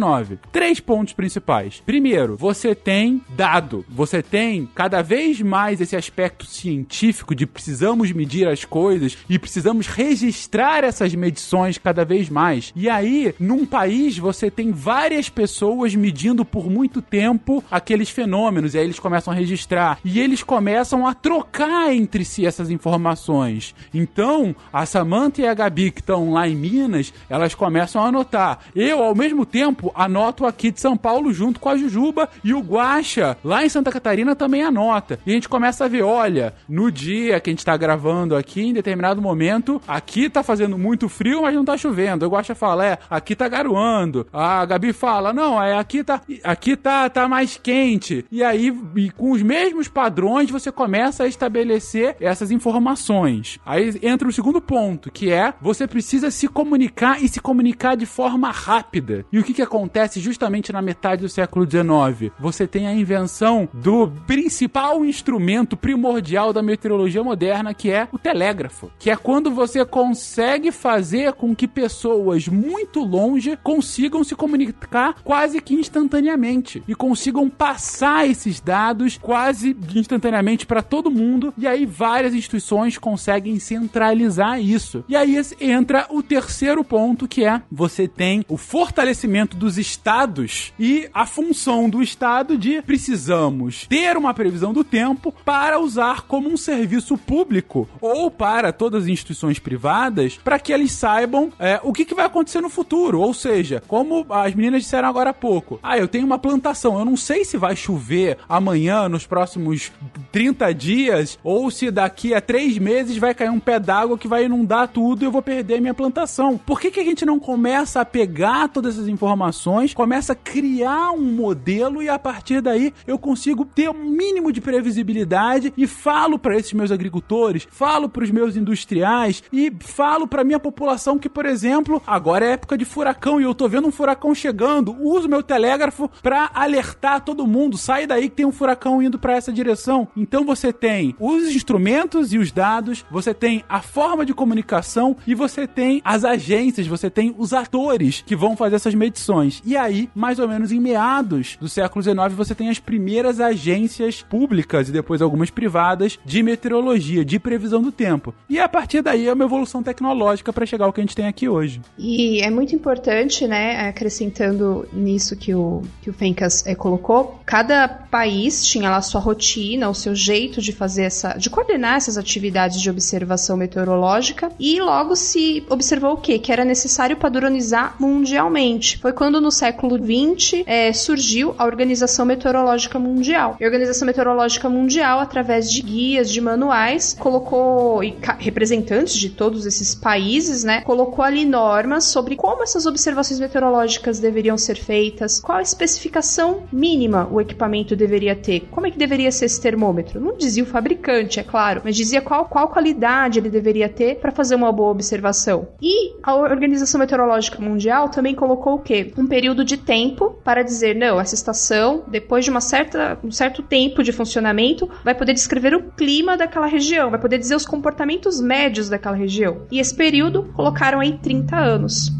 Três pontos principais. Primeiro, você tem dado. Você tem cada vez mais esse aspecto científico de precisamos medir as coisas e precisamos registrar essas medições cada vez mais. E aí, num país, você tem várias pessoas medindo por muito tempo aqueles fenômenos, e aí eles começam a registrar. E eles começam a trocar entre si essas informações. Então, a Samantha e a Gabi, que estão lá em Minas, elas começam a anotar. Eu, ao mesmo tempo, anoto aqui de São Paulo junto com a Jujuba e o Guaxa, lá em Santa Catarina, também anota. E a gente começa a ver, olha, no dia que a gente tá gravando aqui, em determinado momento, aqui tá fazendo muito frio, mas não tá chovendo. O Guaxa fala, é, aqui tá garoando. A Gabi fala, não, é, aqui tá, aqui tá, tá mais quente. E aí, e com os mesmos padrões, você começa a estabelecer essas informações. Aí entra o segundo ponto, que é, você precisa se comunicar e se comunicar de forma rápida. E o que que acontece justamente na metade do século XIX? Você tem a invenção do principal instrumento primordial da meteorologia moderna, que é o telégrafo. Que é quando você consegue fazer com que pessoas muito longe consigam se comunicar quase que instantaneamente e consigam passar esses dados quase instantaneamente para todo mundo. E aí várias instituições conseguem centralizar isso. E aí entra o terceiro ponto, que é você tem o fortalecimento dos estados e a função do estado de precisamos ter uma previsão do tempo para usar como um serviço público ou para todas as instituições privadas para que eles saibam é, o que, que vai acontecer no futuro. Ou seja, como as meninas disseram agora há pouco, ah, eu tenho uma plantação, eu não sei se vai chover amanhã, nos próximos 30 dias ou se daqui a 3 meses vai cair um pé d'água que vai inundar tudo e eu vou perder minha plantação. Por que, que a gente não começa a pegar todas essas informações, começa a criar um modelo e a partir daí eu consigo ter um mínimo de previsibilidade e falo para esses meus agricultores, falo para os meus industriais e falo para minha população que, por exemplo, agora é época de furacão e eu tô vendo um furacão chegando, uso meu telégrafo para alertar todo mundo, sai daí que tem um furacão indo para essa direção. Então você tem os instrumentos e os dados, você tem a forma de comunicação e você tem as agências, você tem os atores que vão fazer essas medições. E aí, mais ou menos em meados do século XIX, você tem as primeiras agências públicas e depois algumas privadas de meteorologia, de previsão do tempo. E a partir daí é uma evolução tecnológica para chegar ao que a gente tem aqui hoje. E é muito importante, né, acrescentando nisso que o, que o Fencas é, colocou, cada país tinha lá sua rotina, o seu jeito de fazer essa, de coordenar essas atividades de observação meteorológica e logo se observou o quê? Que era necessário padronizar mundialmente. Foi quando no século XX é, surgiu a Organização Meteorológica Mundial. E a Organização Meteorológica Mundial, através de guias, de manuais, colocou e representantes de todos esses países, né, colocou ali normas sobre como essas observações meteorológicas deveriam ser feitas, qual a especificação mínima o equipamento deveria ter, como é que deveria ser esse termômetro. Não dizia o fabricante, é claro, mas dizia qual, qual qualidade ele deveria ter para fazer uma boa observação. E a Organização Meteorológica Mundial também colocou o quê? Um período de tempo para dizer, não, essa estação, depois de uma certa, um certo tempo de funcionamento, vai poder descrever o clima daquela região, vai poder dizer os comportamentos médios daquela região. E esse período colocaram aí 30 anos.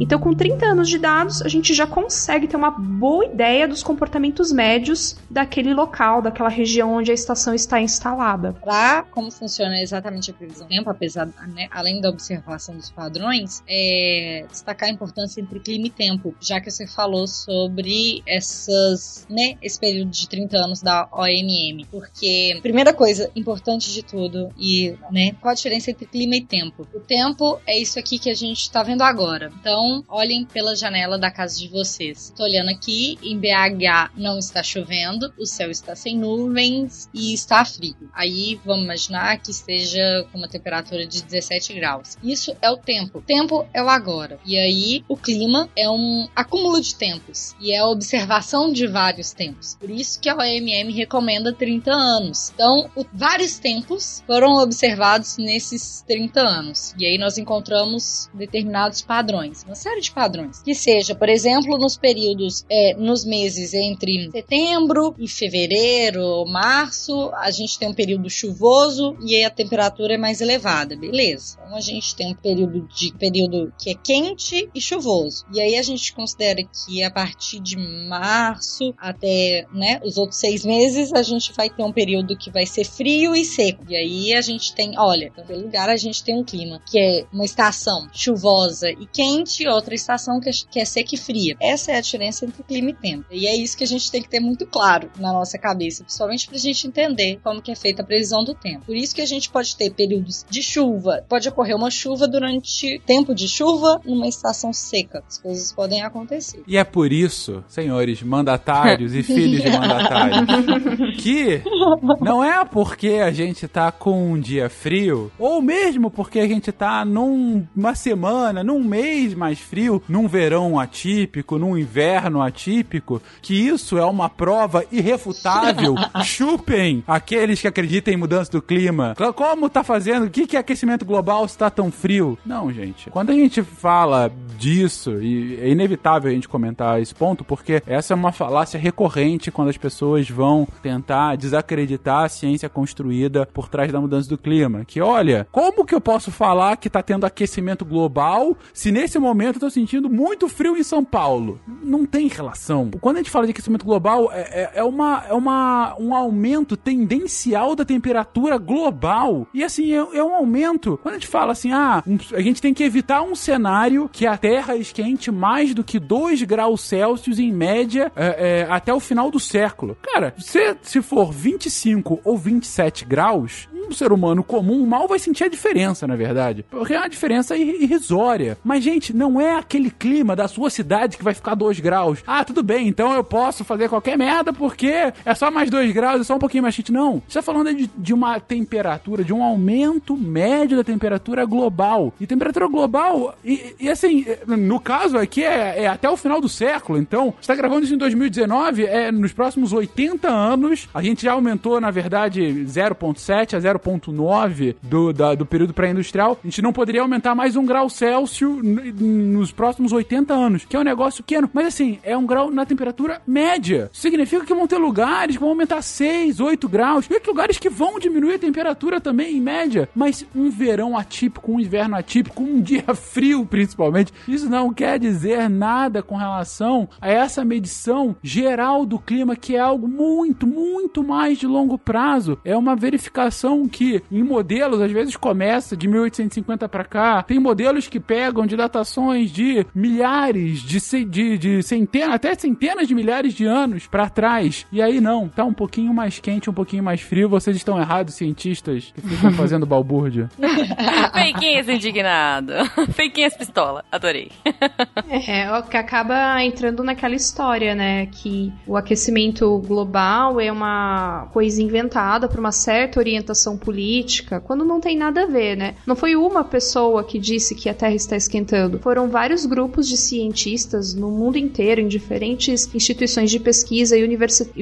Então, com 30 anos de dados, a gente já consegue ter uma boa ideia dos comportamentos médios daquele local, daquela região onde a estação está instalada. Para como funciona exatamente a previsão do tempo, apesar, né, além da observação dos padrões, é destacar a importância entre clima e tempo, já que você falou sobre essas, né, esse período de 30 anos da OMM. Porque, primeira coisa importante de tudo, e né, qual a diferença entre clima e tempo? O tempo é isso aqui que a gente está vendo agora. Então, então, olhem pela janela da casa de vocês. Tô olhando aqui, em BH não está chovendo, o céu está sem nuvens e está frio. Aí vamos imaginar que esteja com uma temperatura de 17 graus. Isso é o tempo. Tempo é o agora. E aí o clima é um acúmulo de tempos e é a observação de vários tempos. Por isso que a OMM recomenda 30 anos. Então, o, vários tempos foram observados nesses 30 anos. E aí nós encontramos determinados padrões uma série de padrões. Que seja, por exemplo, nos períodos, é, nos meses entre setembro e fevereiro, março, a gente tem um período chuvoso e aí a temperatura é mais elevada, beleza. Então a gente tem um período de período que é quente e chuvoso. E aí a gente considera que a partir de março até né, os outros seis meses a gente vai ter um período que vai ser frio e seco. E aí a gente tem, olha, em lugar a gente tem um clima que é uma estação chuvosa e quente outra estação que é, que é seca e fria. Essa é a diferença entre clima e tempo. E é isso que a gente tem que ter muito claro na nossa cabeça, principalmente pra gente entender como que é feita a previsão do tempo. Por isso que a gente pode ter períodos de chuva, pode ocorrer uma chuva durante tempo de chuva numa estação seca. As coisas podem acontecer. E é por isso, senhores mandatários e filhos de mandatários, [LAUGHS] que não é porque a gente tá com um dia frio, ou mesmo porque a gente tá numa semana, num mês mais mais frio, num verão atípico, num inverno atípico, que isso é uma prova irrefutável. [LAUGHS] Chupem aqueles que acreditam em mudança do clima. Como tá fazendo? O que é aquecimento global se tá tão frio? Não, gente. Quando a gente fala disso, e é inevitável a gente comentar esse ponto, porque essa é uma falácia recorrente quando as pessoas vão tentar desacreditar a ciência construída por trás da mudança do clima. Que olha, como que eu posso falar que tá tendo aquecimento global se nesse momento momento eu tô sentindo muito frio em São Paulo. Não tem relação. Quando a gente fala de aquecimento global, é, é, é, uma, é uma, um aumento tendencial da temperatura global. E assim, é, é um aumento. Quando a gente fala assim, ah, um, a gente tem que evitar um cenário que a Terra esquente mais do que 2 graus Celsius em média é, é, até o final do século. Cara, se, se for 25 ou 27 graus, um ser humano comum mal vai sentir a diferença, na verdade. Porque é uma diferença irrisória. Mas, gente, não é aquele clima da sua cidade que vai ficar 2 graus. Ah, tudo bem, então eu posso fazer qualquer merda porque é só mais 2 graus, é só um pouquinho mais quente. Não. Você tá falando de, de uma temperatura, de um aumento médio da temperatura global. E temperatura global, e, e assim, no caso aqui é, é, até o final do século. Então, você tá gravando isso em 2019, é nos próximos 80 anos, a gente já aumentou, na verdade, 0,7 a 0,9 do, do período pré-industrial. A gente não poderia aumentar mais um grau Celsius nos próximos 80 anos, que é um negócio pequeno. Mas assim, é um grau na temperatura média. Significa que vão ter lugares que vão aumentar 6, 8 graus. E lugares que vão diminuir a temperatura também, em média. Mas um verão atípico, um inverno atípico, um [LAUGHS] dia frio, principalmente, isso não quer dizer nada com relação a essa medição geral do clima, que é algo muito, muito mais de longo prazo. É uma verificação que, em modelos, às vezes começa de 1850 para cá. Tem modelos que pegam de datações de milhares, de, de, de centenas, até centenas de milhares de anos para trás. E aí não, tá um pouquinho mais quente, um pouquinho mais frio. Vocês estão errados, cientistas que ficam [LAUGHS] fazendo balbúrdia. [LAUGHS] Feiquinhas indignado. [LAUGHS] Feiquinhas pistola. Adorei. é, o que acaba entrando naquela história, né? Que o aquecimento global é uma coisa inventada por uma certa orientação política, quando não tem nada a ver, né? Não foi uma pessoa que disse que a Terra está esquentando. Foram vários grupos de cientistas no mundo inteiro, em diferentes instituições de pesquisa e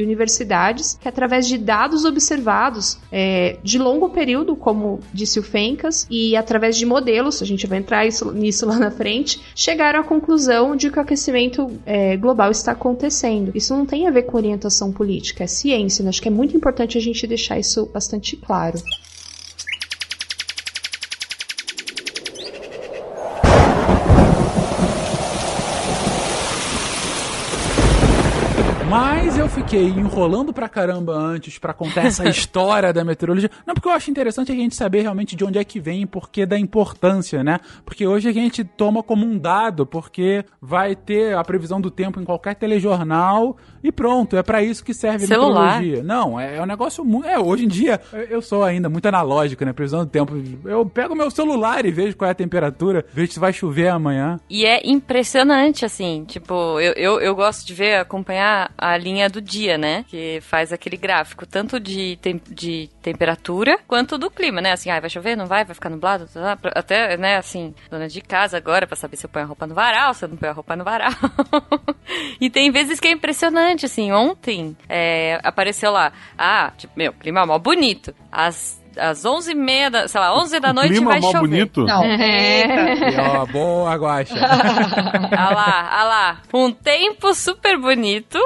universidades, que através de dados observados é, de longo período, como disse o Fencas, e através de modelos, a gente vai entrar isso, nisso lá na frente, chegaram à conclusão de que o aquecimento é, global está acontecendo. Isso não tem a ver com orientação política, é ciência, né? Acho que é muito importante a gente deixar isso bastante claro. Mas eu fiquei enrolando pra caramba antes para contar essa [LAUGHS] história da meteorologia. Não, porque eu acho interessante a gente saber realmente de onde é que vem e por que da importância, né? Porque hoje a gente toma como um dado, porque vai ter a previsão do tempo em qualquer telejornal e pronto, é para isso que serve Celular. a meteorologia. Não, é, é um negócio muito. É, hoje em dia eu sou ainda muito analógico, né? Previsão do tempo. Eu pego meu celular e vejo qual é a temperatura, vejo se vai chover amanhã. E é impressionante, assim, tipo, eu, eu, eu gosto de ver, acompanhar a linha do dia, né? Que faz aquele gráfico, tanto de, tem, de temperatura quanto do clima, né? Assim, ah, vai chover, não vai, vai ficar nublado, tá, tá. até, né, assim, dona de casa agora, para saber se eu ponho a roupa no varal, se eu não ponho a roupa no varal. [LAUGHS] e tem vezes que é impressionante, assim, ontem é, apareceu lá, ah, tipo, meu, clima mó bonito. As às 11h30, da, sei lá, 11 da o noite clima vai mó chover. bonito. Não. [LAUGHS] É. E, ó, boa, Guaxa. Ah lá, ah lá. Um tempo super bonito.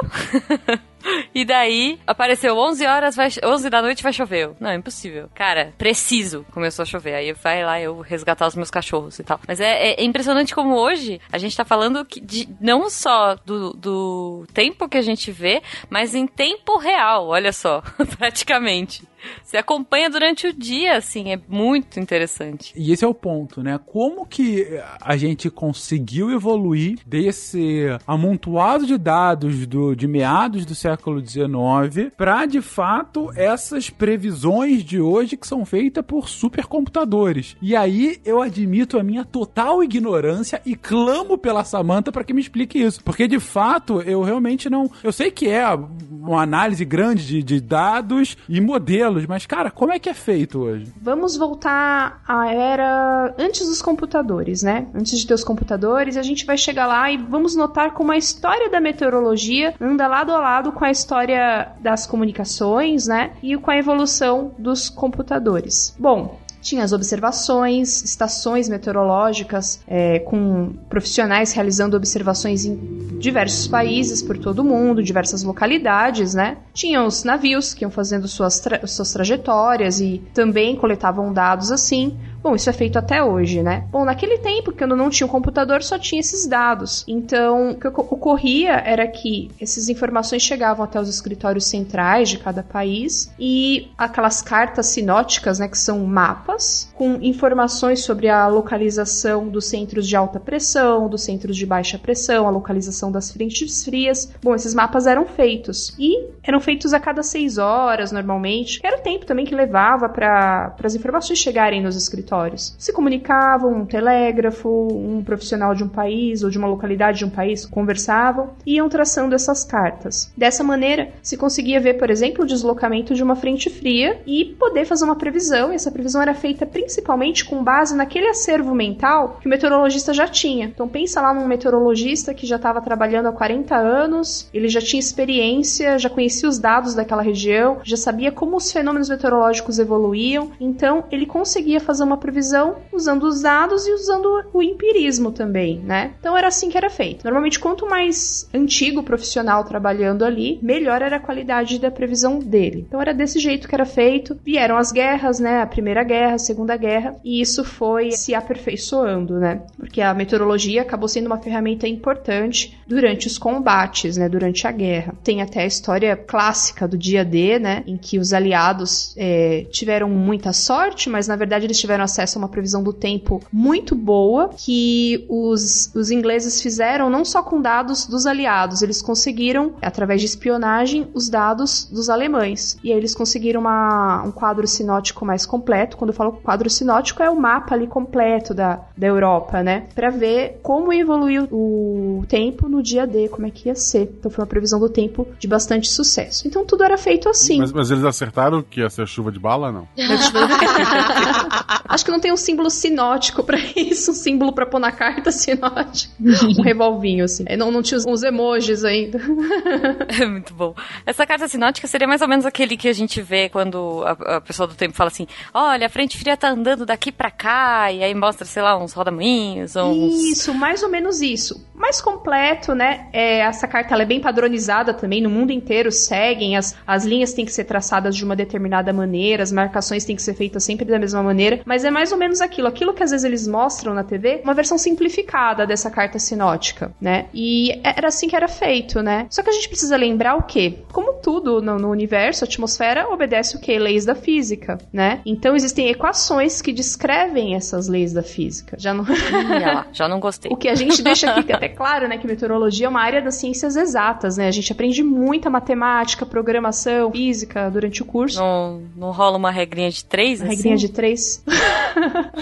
[LAUGHS] E daí, apareceu 11 horas, vai, 11 da noite vai chover. Não, é impossível. Cara, preciso. Começou a chover. Aí vai lá eu resgatar os meus cachorros e tal. Mas é, é impressionante como hoje a gente tá falando que de, não só do, do tempo que a gente vê, mas em tempo real, olha só, [LAUGHS] praticamente. Você acompanha durante o dia, assim, é muito interessante. E esse é o ponto, né? Como que a gente conseguiu evoluir desse amontoado de dados do, de meados do século XIX para, de fato, essas previsões de hoje que são feitas por supercomputadores. E aí eu admito a minha total ignorância e clamo pela Samantha para que me explique isso. Porque, de fato, eu realmente não. Eu sei que é uma análise grande de, de dados e modelos, mas, cara, como é que é feito hoje? Vamos voltar à era antes dos computadores, né? Antes de ter os computadores, a gente vai chegar lá e vamos notar como a história da meteorologia anda lado a lado com a história das comunicações, né? E com a evolução dos computadores. Bom, tinha as observações, estações meteorológicas é, com profissionais realizando observações em diversos países por todo o mundo, diversas localidades, né? Tinha os navios que iam fazendo suas, tra suas trajetórias e também coletavam dados assim. Bom, isso é feito até hoje, né? Bom, naquele tempo, quando não tinha um computador, só tinha esses dados. Então, o que ocorria era que essas informações chegavam até os escritórios centrais de cada país e aquelas cartas sinóticas, né, que são mapas com informações sobre a localização dos centros de alta pressão, dos centros de baixa pressão, a localização das frentes frias. Bom, esses mapas eram feitos e eram feitos a cada seis horas, normalmente. Era o tempo também que levava para as informações chegarem nos escritórios. Se comunicavam, um telégrafo, um profissional de um país ou de uma localidade de um país conversavam e iam traçando essas cartas. Dessa maneira, se conseguia ver, por exemplo, o deslocamento de uma frente fria e poder fazer uma previsão, e essa previsão era feita principalmente com base naquele acervo mental que o meteorologista já tinha. Então pensa lá num meteorologista que já estava trabalhando há 40 anos, ele já tinha experiência, já conhecia os dados daquela região, já sabia como os fenômenos meteorológicos evoluíam, então ele conseguia fazer uma previsão usando os dados e usando o empirismo também, né? Então era assim que era feito. Normalmente quanto mais antigo o profissional trabalhando ali, melhor era a qualidade da previsão dele. Então era desse jeito que era feito. Vieram as guerras, né? A Primeira Guerra, a Segunda Guerra, e isso foi se aperfeiçoando, né? Porque a meteorologia acabou sendo uma ferramenta importante durante os combates, né? Durante a guerra. Tem até a história clássica do dia D, né? Em que os aliados é, tiveram muita sorte, mas na verdade eles tiveram acesso a uma previsão do tempo muito boa que os, os ingleses fizeram não só com dados dos aliados, eles conseguiram, através de espionagem, os dados dos alemães. E aí eles conseguiram uma, um quadro sinótico mais completo. Quando eu falo quadro sinótico, é o mapa ali completo da, da Europa, né? Para ver como evoluiu o tempo no dia D, como é que ia ser. Então foi uma previsão do tempo de bastante sucesso. Então tudo era feito assim. Mas, mas eles acertaram que ia ser chuva de bala, não? [LAUGHS] [LAUGHS] Acho que não tem um símbolo sinótico para [LAUGHS] isso, um símbolo para pôr na carta sinótico. um revolvinho, assim. É, não, não tinha os emojis ainda. [LAUGHS] É muito bom. Essa carta sinótica seria mais ou menos aquele que a gente vê quando a, a pessoa do tempo fala assim: olha, a frente fria tá andando daqui para cá, e aí mostra, sei lá, uns rodamuinhos. Uns... Isso, mais ou menos isso. Mais completo, né? É, essa carta ela é bem padronizada também, no mundo inteiro seguem, as, as linhas têm que ser traçadas de uma determinada maneira, as marcações têm que ser feitas sempre da mesma maneira, mas é mais ou menos aquilo. Aquilo que às vezes eles mostram na TV, uma versão simplificada dessa carta sinótica, né? E era assim que era feito, né? Só que a gente precisa lembrar o quê? Como tudo no, no universo, a atmosfera obedece o quê? Leis da física, né? Então existem equações que descrevem essas leis da física. Já não. lá, já não gostei. [LAUGHS] O que a gente deixa aqui até claro, né? Que meteorologia é uma área das ciências exatas, né? A gente aprende muita matemática, programação, física durante o curso. Não, não rola uma regrinha de três, assim? Regrinha de três? [LAUGHS]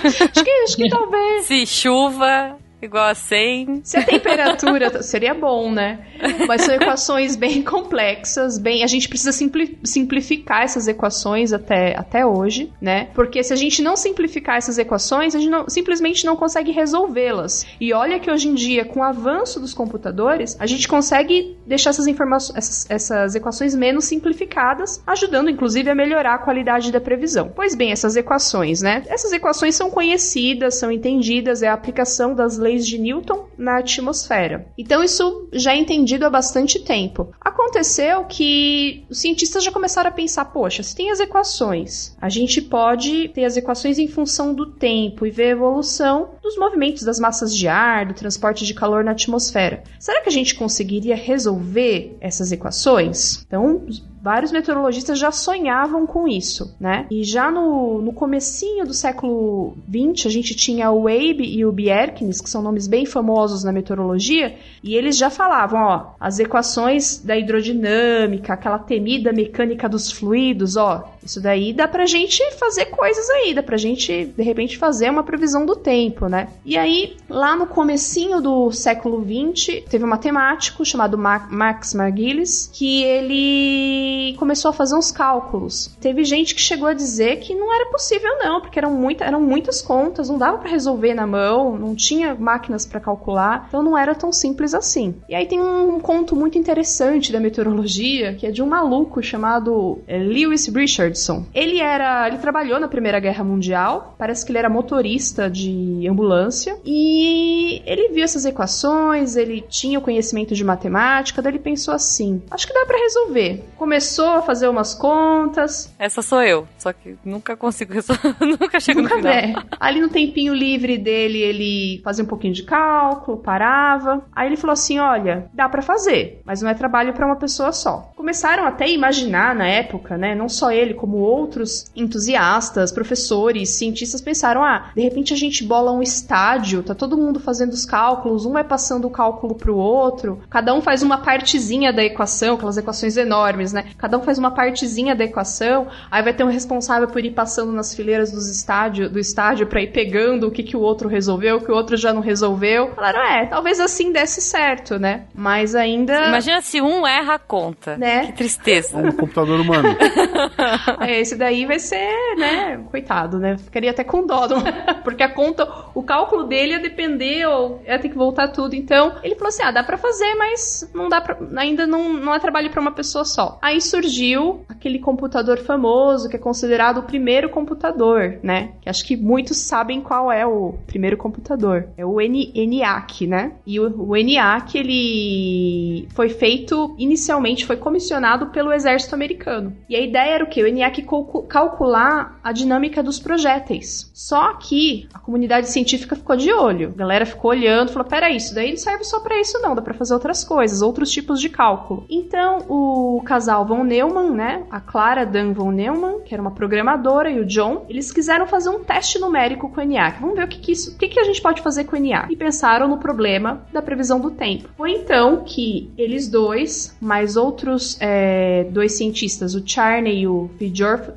acho que, acho que [LAUGHS] talvez. Se chuva, igual a 100. Se a temperatura [LAUGHS] seria bom, né? Mas são equações bem complexas, bem, a gente precisa simpli simplificar essas equações até, até hoje, né? Porque se a gente não simplificar essas equações, a gente não, simplesmente não consegue resolvê-las. E olha que hoje em dia, com o avanço dos computadores, a gente consegue deixar essas informações, essas, essas equações menos simplificadas, ajudando inclusive a melhorar a qualidade da previsão. Pois bem, essas equações, né? Essas equações são conhecidas, são entendidas, é a aplicação das leis de Newton na atmosfera. Então isso já é entendido há bastante tempo. Aconteceu que os cientistas já começaram a pensar, poxa, se tem as equações, a gente pode ter as equações em função do tempo e ver a evolução dos movimentos das massas de ar, do transporte de calor na atmosfera. Será que a gente conseguiria resolver essas equações? Então, vários meteorologistas já sonhavam com isso, né? E já no, no comecinho do século XX, a gente tinha o Weibe e o Bjerknes, que são nomes bem famosos na meteorologia, e eles já falavam, ó, as equações da hidrodinâmica, aquela temida mecânica dos fluidos, ó, isso daí dá pra gente fazer coisas aí, dá pra gente, de repente, fazer uma previsão do tempo, né? E aí, lá no comecinho do século XX, teve um matemático chamado Max Margulies, que ele começou a fazer uns cálculos. Teve gente que chegou a dizer que não era possível não, porque eram, muita, eram muitas contas, não dava para resolver na mão, não tinha máquinas para calcular, então não era tão simples assim. E aí tem um conto muito interessante da meteorologia, que é de um maluco chamado é, Lewis Richard, Richardson. Ele era, ele trabalhou na Primeira Guerra Mundial, parece que ele era motorista de ambulância e ele viu essas equações, ele tinha o conhecimento de matemática, daí ele pensou assim: acho que dá para resolver. Começou a fazer umas contas. Essa sou eu, só que nunca consigo resolver, [LAUGHS] nunca chego nunca no final. É. Ali no tempinho livre dele, ele fazia um pouquinho de cálculo, parava. Aí ele falou assim: olha, dá para fazer, mas não é trabalho para uma pessoa só. Começaram até a imaginar na época, né? Não só ele, como outros entusiastas, professores, cientistas pensaram: ah, de repente a gente bola um estádio, tá todo mundo fazendo os cálculos, um vai passando o cálculo pro outro, cada um faz uma partezinha da equação, aquelas equações enormes, né? Cada um faz uma partezinha da equação, aí vai ter um responsável por ir passando nas fileiras dos estádio, do estádio para ir pegando o que, que o outro resolveu, o que o outro já não resolveu. Falaram, é, talvez assim desse certo, né? Mas ainda. Imagina se um erra a conta. Né? Que tristeza. Um computador humano. [LAUGHS] é, esse daí vai ser, né? Coitado, né? Ficaria até com dó, [LAUGHS] porque a conta, o cálculo dele ia depender, ou ia ter que voltar tudo. Então, ele falou assim: ah, dá pra fazer, mas não dá pra, ainda não, não é trabalho para uma pessoa só. Aí surgiu aquele computador famoso que é considerado o primeiro computador, né? Que acho que muitos sabem qual é o primeiro computador. É o ENIAC, né? E o, o ENIAC, ele foi feito, inicialmente foi comissionado pelo exército americano. E a ideia era o quê? O ENIAC calcular a dinâmica dos projéteis. Só que a comunidade científica ficou de olho. A galera ficou olhando, falou: peraí, isso daí não serve só para isso, não, dá para fazer outras coisas, outros tipos de cálculo. Então, o casal von Neumann, né? A Clara Dan von Neumann, que era uma programadora, e o John, eles quiseram fazer um teste numérico com o ENIAC. Vamos ver o que, que isso, o que, que a gente pode fazer com o ENIAC. E pensaram no problema da previsão do tempo. Foi então que eles dois, mais outros é, dois cientistas, o Charney e o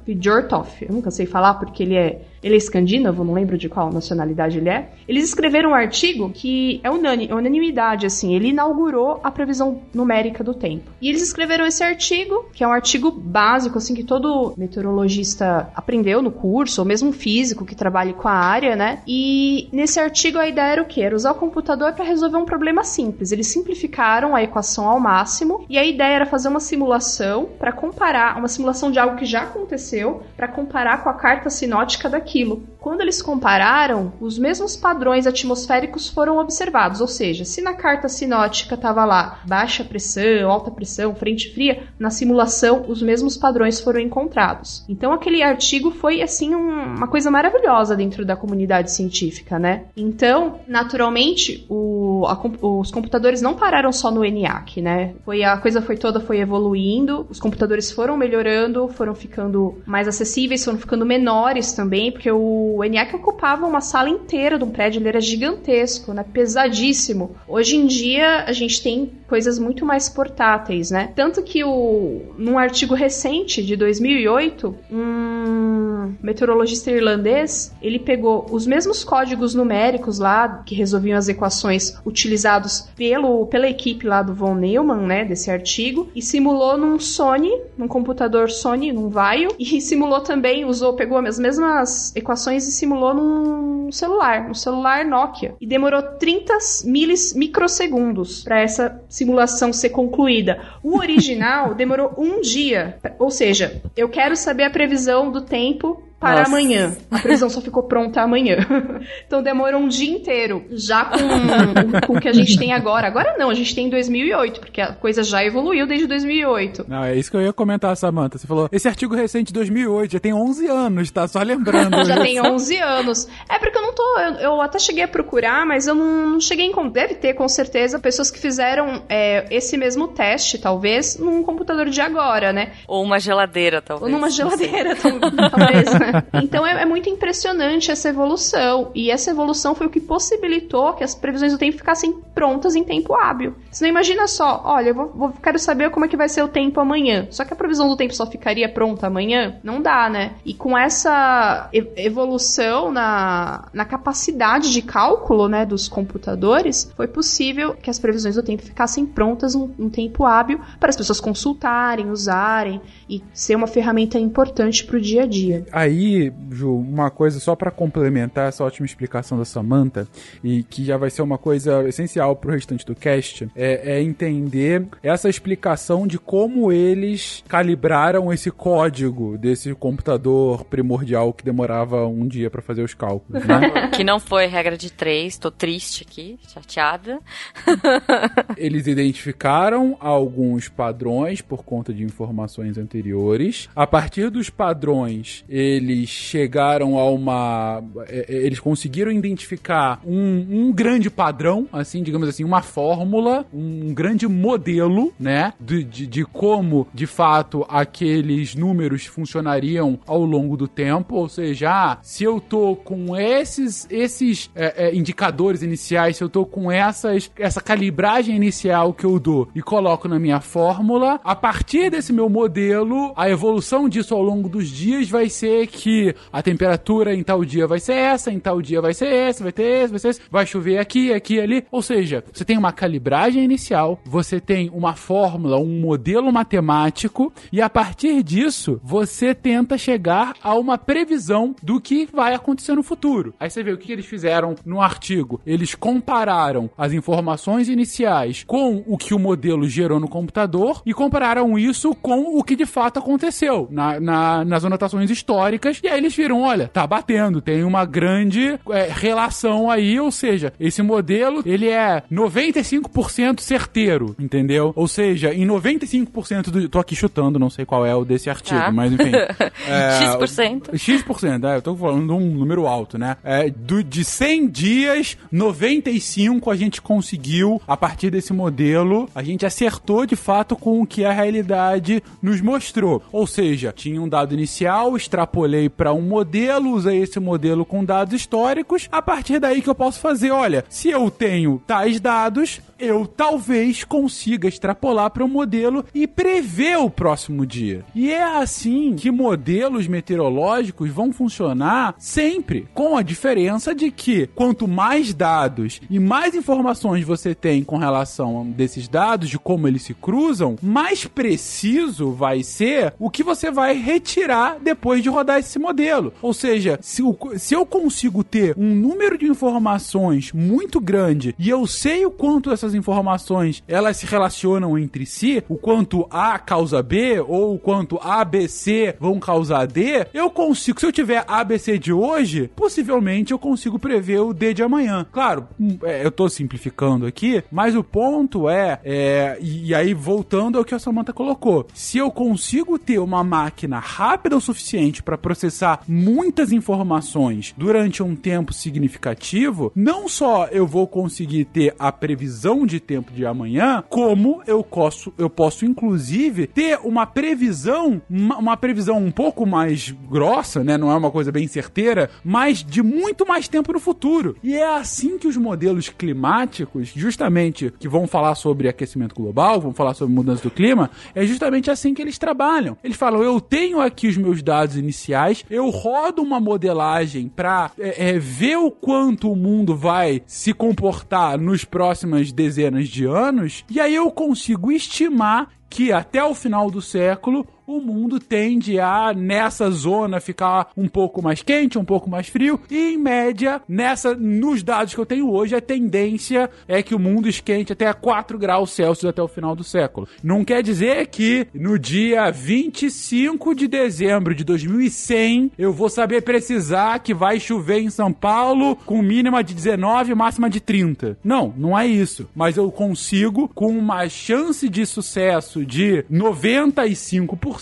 Fidjortov, eu nunca sei falar porque ele é ele é escandinavo, não lembro de qual nacionalidade ele é. Eles escreveram um artigo que é unanimidade, assim, ele inaugurou a previsão numérica do tempo. E eles escreveram esse artigo, que é um artigo básico, assim, que todo meteorologista aprendeu no curso, ou mesmo físico que trabalhe com a área, né? E nesse artigo a ideia era o quê? Era usar o computador para resolver um problema simples. Eles simplificaram a equação ao máximo e a ideia era fazer uma simulação para comparar, uma simulação de algo que já aconteceu, para comparar com a carta sinótica daqui aquilo. Quando eles compararam, os mesmos padrões atmosféricos foram observados, ou seja, se na carta sinótica estava lá baixa pressão, alta pressão, frente fria, na simulação os mesmos padrões foram encontrados. Então aquele artigo foi assim um, uma coisa maravilhosa dentro da comunidade científica, né? Então, naturalmente, o, a, os computadores não pararam só no ENIAC, né? Foi a coisa foi toda foi evoluindo, os computadores foram melhorando, foram ficando mais acessíveis, foram ficando menores também, porque o ENIAC ocupava uma sala inteira de um prédio, ele era gigantesco, né? Pesadíssimo. Hoje em dia a gente tem coisas muito mais portáteis, né? Tanto que o, num artigo recente de 2008, um meteorologista irlandês, ele pegou os mesmos códigos numéricos lá que resolviam as equações utilizados pelo, pela equipe lá do von Neumann, né, desse artigo, e simulou num Sony, num computador Sony, num Vaio, e simulou também, usou, pegou as mesmas equações e simulou num celular, um celular Nokia. E demorou 30 milis, microsegundos para essa simulação ser concluída. O original [LAUGHS] demorou um dia. Ou seja, eu quero saber a previsão do tempo para Nossa. amanhã. A previsão só ficou pronta amanhã. [LAUGHS] então demorou um dia inteiro, já com, com o que a gente tem agora. Agora não, a gente tem em 2008, porque a coisa já evoluiu desde 2008. Não, é isso que eu ia comentar, Samantha. Você falou, esse artigo recente de 2008 já tem 11 anos, tá? Só lembrando. [LAUGHS] já tem 11 anos. É porque eu não tô, eu, eu até cheguei a procurar, mas eu não, não cheguei em, deve ter com certeza pessoas que fizeram é, esse mesmo teste, talvez, num computador de agora, né? Ou uma geladeira, talvez. Ou numa geladeira, [LAUGHS] talvez, né? [LAUGHS] Então é, é, muito impressionante essa evolução. E essa evolução foi o que possibilitou que as previsões do tempo ficassem prontas em tempo hábil. Você não imagina só, olha, eu vou, vou, quero saber como é que vai ser o tempo amanhã. Só que a previsão do tempo só ficaria pronta amanhã? Não dá, né? E com essa evolução na, na capacidade de cálculo né, dos computadores, foi possível que as previsões do tempo ficassem prontas em tempo hábil para as pessoas consultarem, usarem e ser uma ferramenta importante para o dia a dia. Aí aí, Ju, uma coisa só para complementar essa ótima explicação da Samantha, e que já vai ser uma coisa essencial pro restante do cast, é, é entender essa explicação de como eles calibraram esse código desse computador primordial que demorava um dia para fazer os cálculos, né? [LAUGHS] que não foi regra de três, tô triste aqui, chateada. [LAUGHS] eles identificaram alguns padrões por conta de informações anteriores. A partir dos padrões, eles chegaram a uma. é, é, Eles conseguiram identificar um, um grande padrão, assim, digamos assim, uma fórmula, um grande modelo, né? De, de, de como, de fato, aqueles números funcionariam ao longo do tempo. Ou seja, ah, se eu tô com esses, esses é, é, indicadores iniciais, se eu tô com essas, essa calibragem inicial que eu dou e coloco na minha fórmula, a partir desse meu modelo, a evolução disso ao longo dos dias vai ser que a temperatura em tal dia vai ser essa, em tal dia vai ser essa, vai ter esse, vai ser esse, vai chover aqui, aqui, ali. Ou seja, você tem uma calibragem inicial, você tem uma fórmula, um modelo matemático, e a partir disso, você tenta chegar a uma previsão do que vai acontecer no futuro. Aí você vê o que eles fizeram no artigo. Eles compararam as informações iniciais com o que o modelo gerou no computador e compararam isso com o que de fato aconteceu na, na- nas anotações históricas. E aí eles viram: olha, tá batendo, tem uma grande é, relação aí, ou seja, esse modelo ele é 95% certeiro, entendeu? Ou seja, em 95% do. Tô aqui chutando, não sei qual é o desse artigo, Tá. mas enfim. [LAUGHS] É, X%. X%, é, eu tô falando de um número alto, né? É, do, de 100 dias, 95 a gente conseguiu, a partir desse modelo, a gente acertou de fato com o que a realidade nos mostrou. Ou seja, tinha um dado inicial, extrapolei para um modelo, usei esse modelo com dados históricos, a partir daí que eu posso fazer, olha, se eu tenho tais dados, eu talvez consiga extrapolar para um modelo e prever o próximo dia. E é assim que modelos meteorológicos vão funcionar sempre, com a diferença de que quanto mais dados e mais informações você tem com relação a desses dados, de como eles se cruzam, mais preciso vai ser o que você vai retirar depois de rodar esse modelo. Ou seja, se, se eu consigo ter um número de informações muito grande e eu sei o quanto essas informações elas se relacionam entre si, o quanto A causa B ou o quanto A, B, C vão causar D, eu consigo, se eu tiver A, B, C de hoje, possivelmente eu consigo prever o D de amanhã. Claro, hum, é, eu tô simplificando aqui, mas o ponto é, é, e, e aí voltando ao que a Samantha colocou, se eu consigo ter uma máquina rápida o suficiente para processar muitas informações durante um tempo significativo, não só eu vou conseguir ter a previsão de tempo de amanhã, como eu posso, eu posso inclusive ter uma previsão, uma, uma previsão um pouco mais grossa, né? Não é uma coisa bem certeira, mas de muito mais tempo no futuro. E é assim que os modelos climáticos, justamente que vão falar sobre aquecimento global, vão falar sobre mudança do clima, é justamente assim que eles trabalham. Eles falam: eu tenho aqui os meus dados iniciais, eu rodo uma modelagem para ver o quanto o mundo vai se comportar nos próximas dezenas de anos, e aí eu consigo estimar que até o final do século o mundo tende a nessa zona ficar um pouco mais quente, um pouco mais frio e em média nessa nos dados que eu tenho hoje a tendência é que o mundo esquente até 4 graus Celsius até o final do século. Não quer dizer que no dia 25 de dezembro de 2100 eu vou saber precisar que vai chover em São Paulo com mínima de 19 e máxima de 30. Não, não é isso. Mas eu consigo com uma chance de sucesso de 95%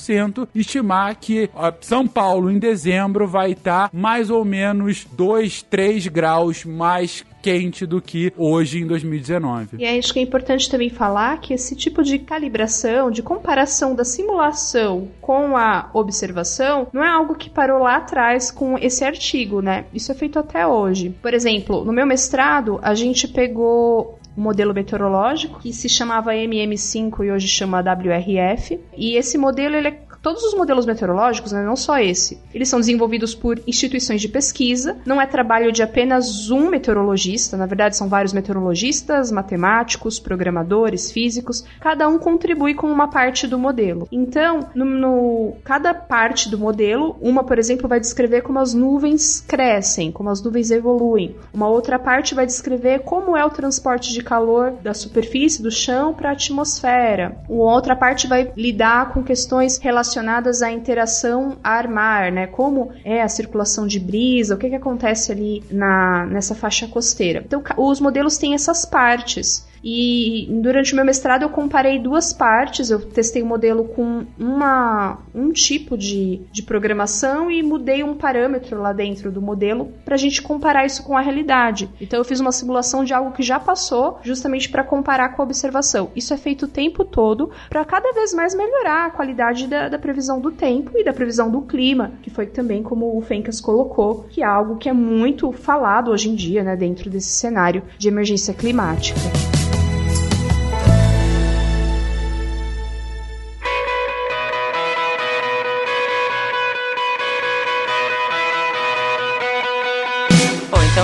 estimar que ó, São Paulo em dezembro vai estar mais ou menos 2, 3 graus mais quente do que hoje em 2019. E acho que é importante também falar que esse tipo de calibração, de comparação da simulação com a observação, não é algo que parou lá atrás com esse artigo, né? Isso é feito até hoje. Por exemplo, no meu mestrado, a gente pegou um modelo meteorológico que se chamava MM5 e hoje chama WRF. E esse modelo ele é todos os modelos meteorológicos, né, não só esse, eles são desenvolvidos por instituições de pesquisa, não é trabalho de apenas um meteorologista, na verdade são vários meteorologistas, matemáticos, programadores, físicos, cada um contribui com uma parte do modelo. Então, no, no cada parte do modelo, uma, por exemplo, vai descrever como as nuvens crescem, como as nuvens evoluem. Uma outra parte vai descrever como é o transporte de calor da superfície, do chão, para a atmosfera. Uma outra parte vai lidar com questões relacionadas à interação ar-mar, né? Como é a circulação de brisa, o que, que acontece ali na, nessa faixa costeira. Então, os modelos têm essas partes. E durante o meu mestrado eu comparei duas partes. Eu testei o modelo com uma, um tipo de, de programação e mudei um parâmetro lá dentro do modelo para a gente comparar isso com a realidade. Então eu fiz uma simulação de algo que já passou, justamente para comparar com a observação. Isso é feito o tempo todo para cada vez mais melhorar a qualidade da, da, previsão do tempo e da previsão do clima, que foi também como o Fencas colocou, que é algo que é muito falado hoje em dia, né, dentro desse cenário de emergência climática.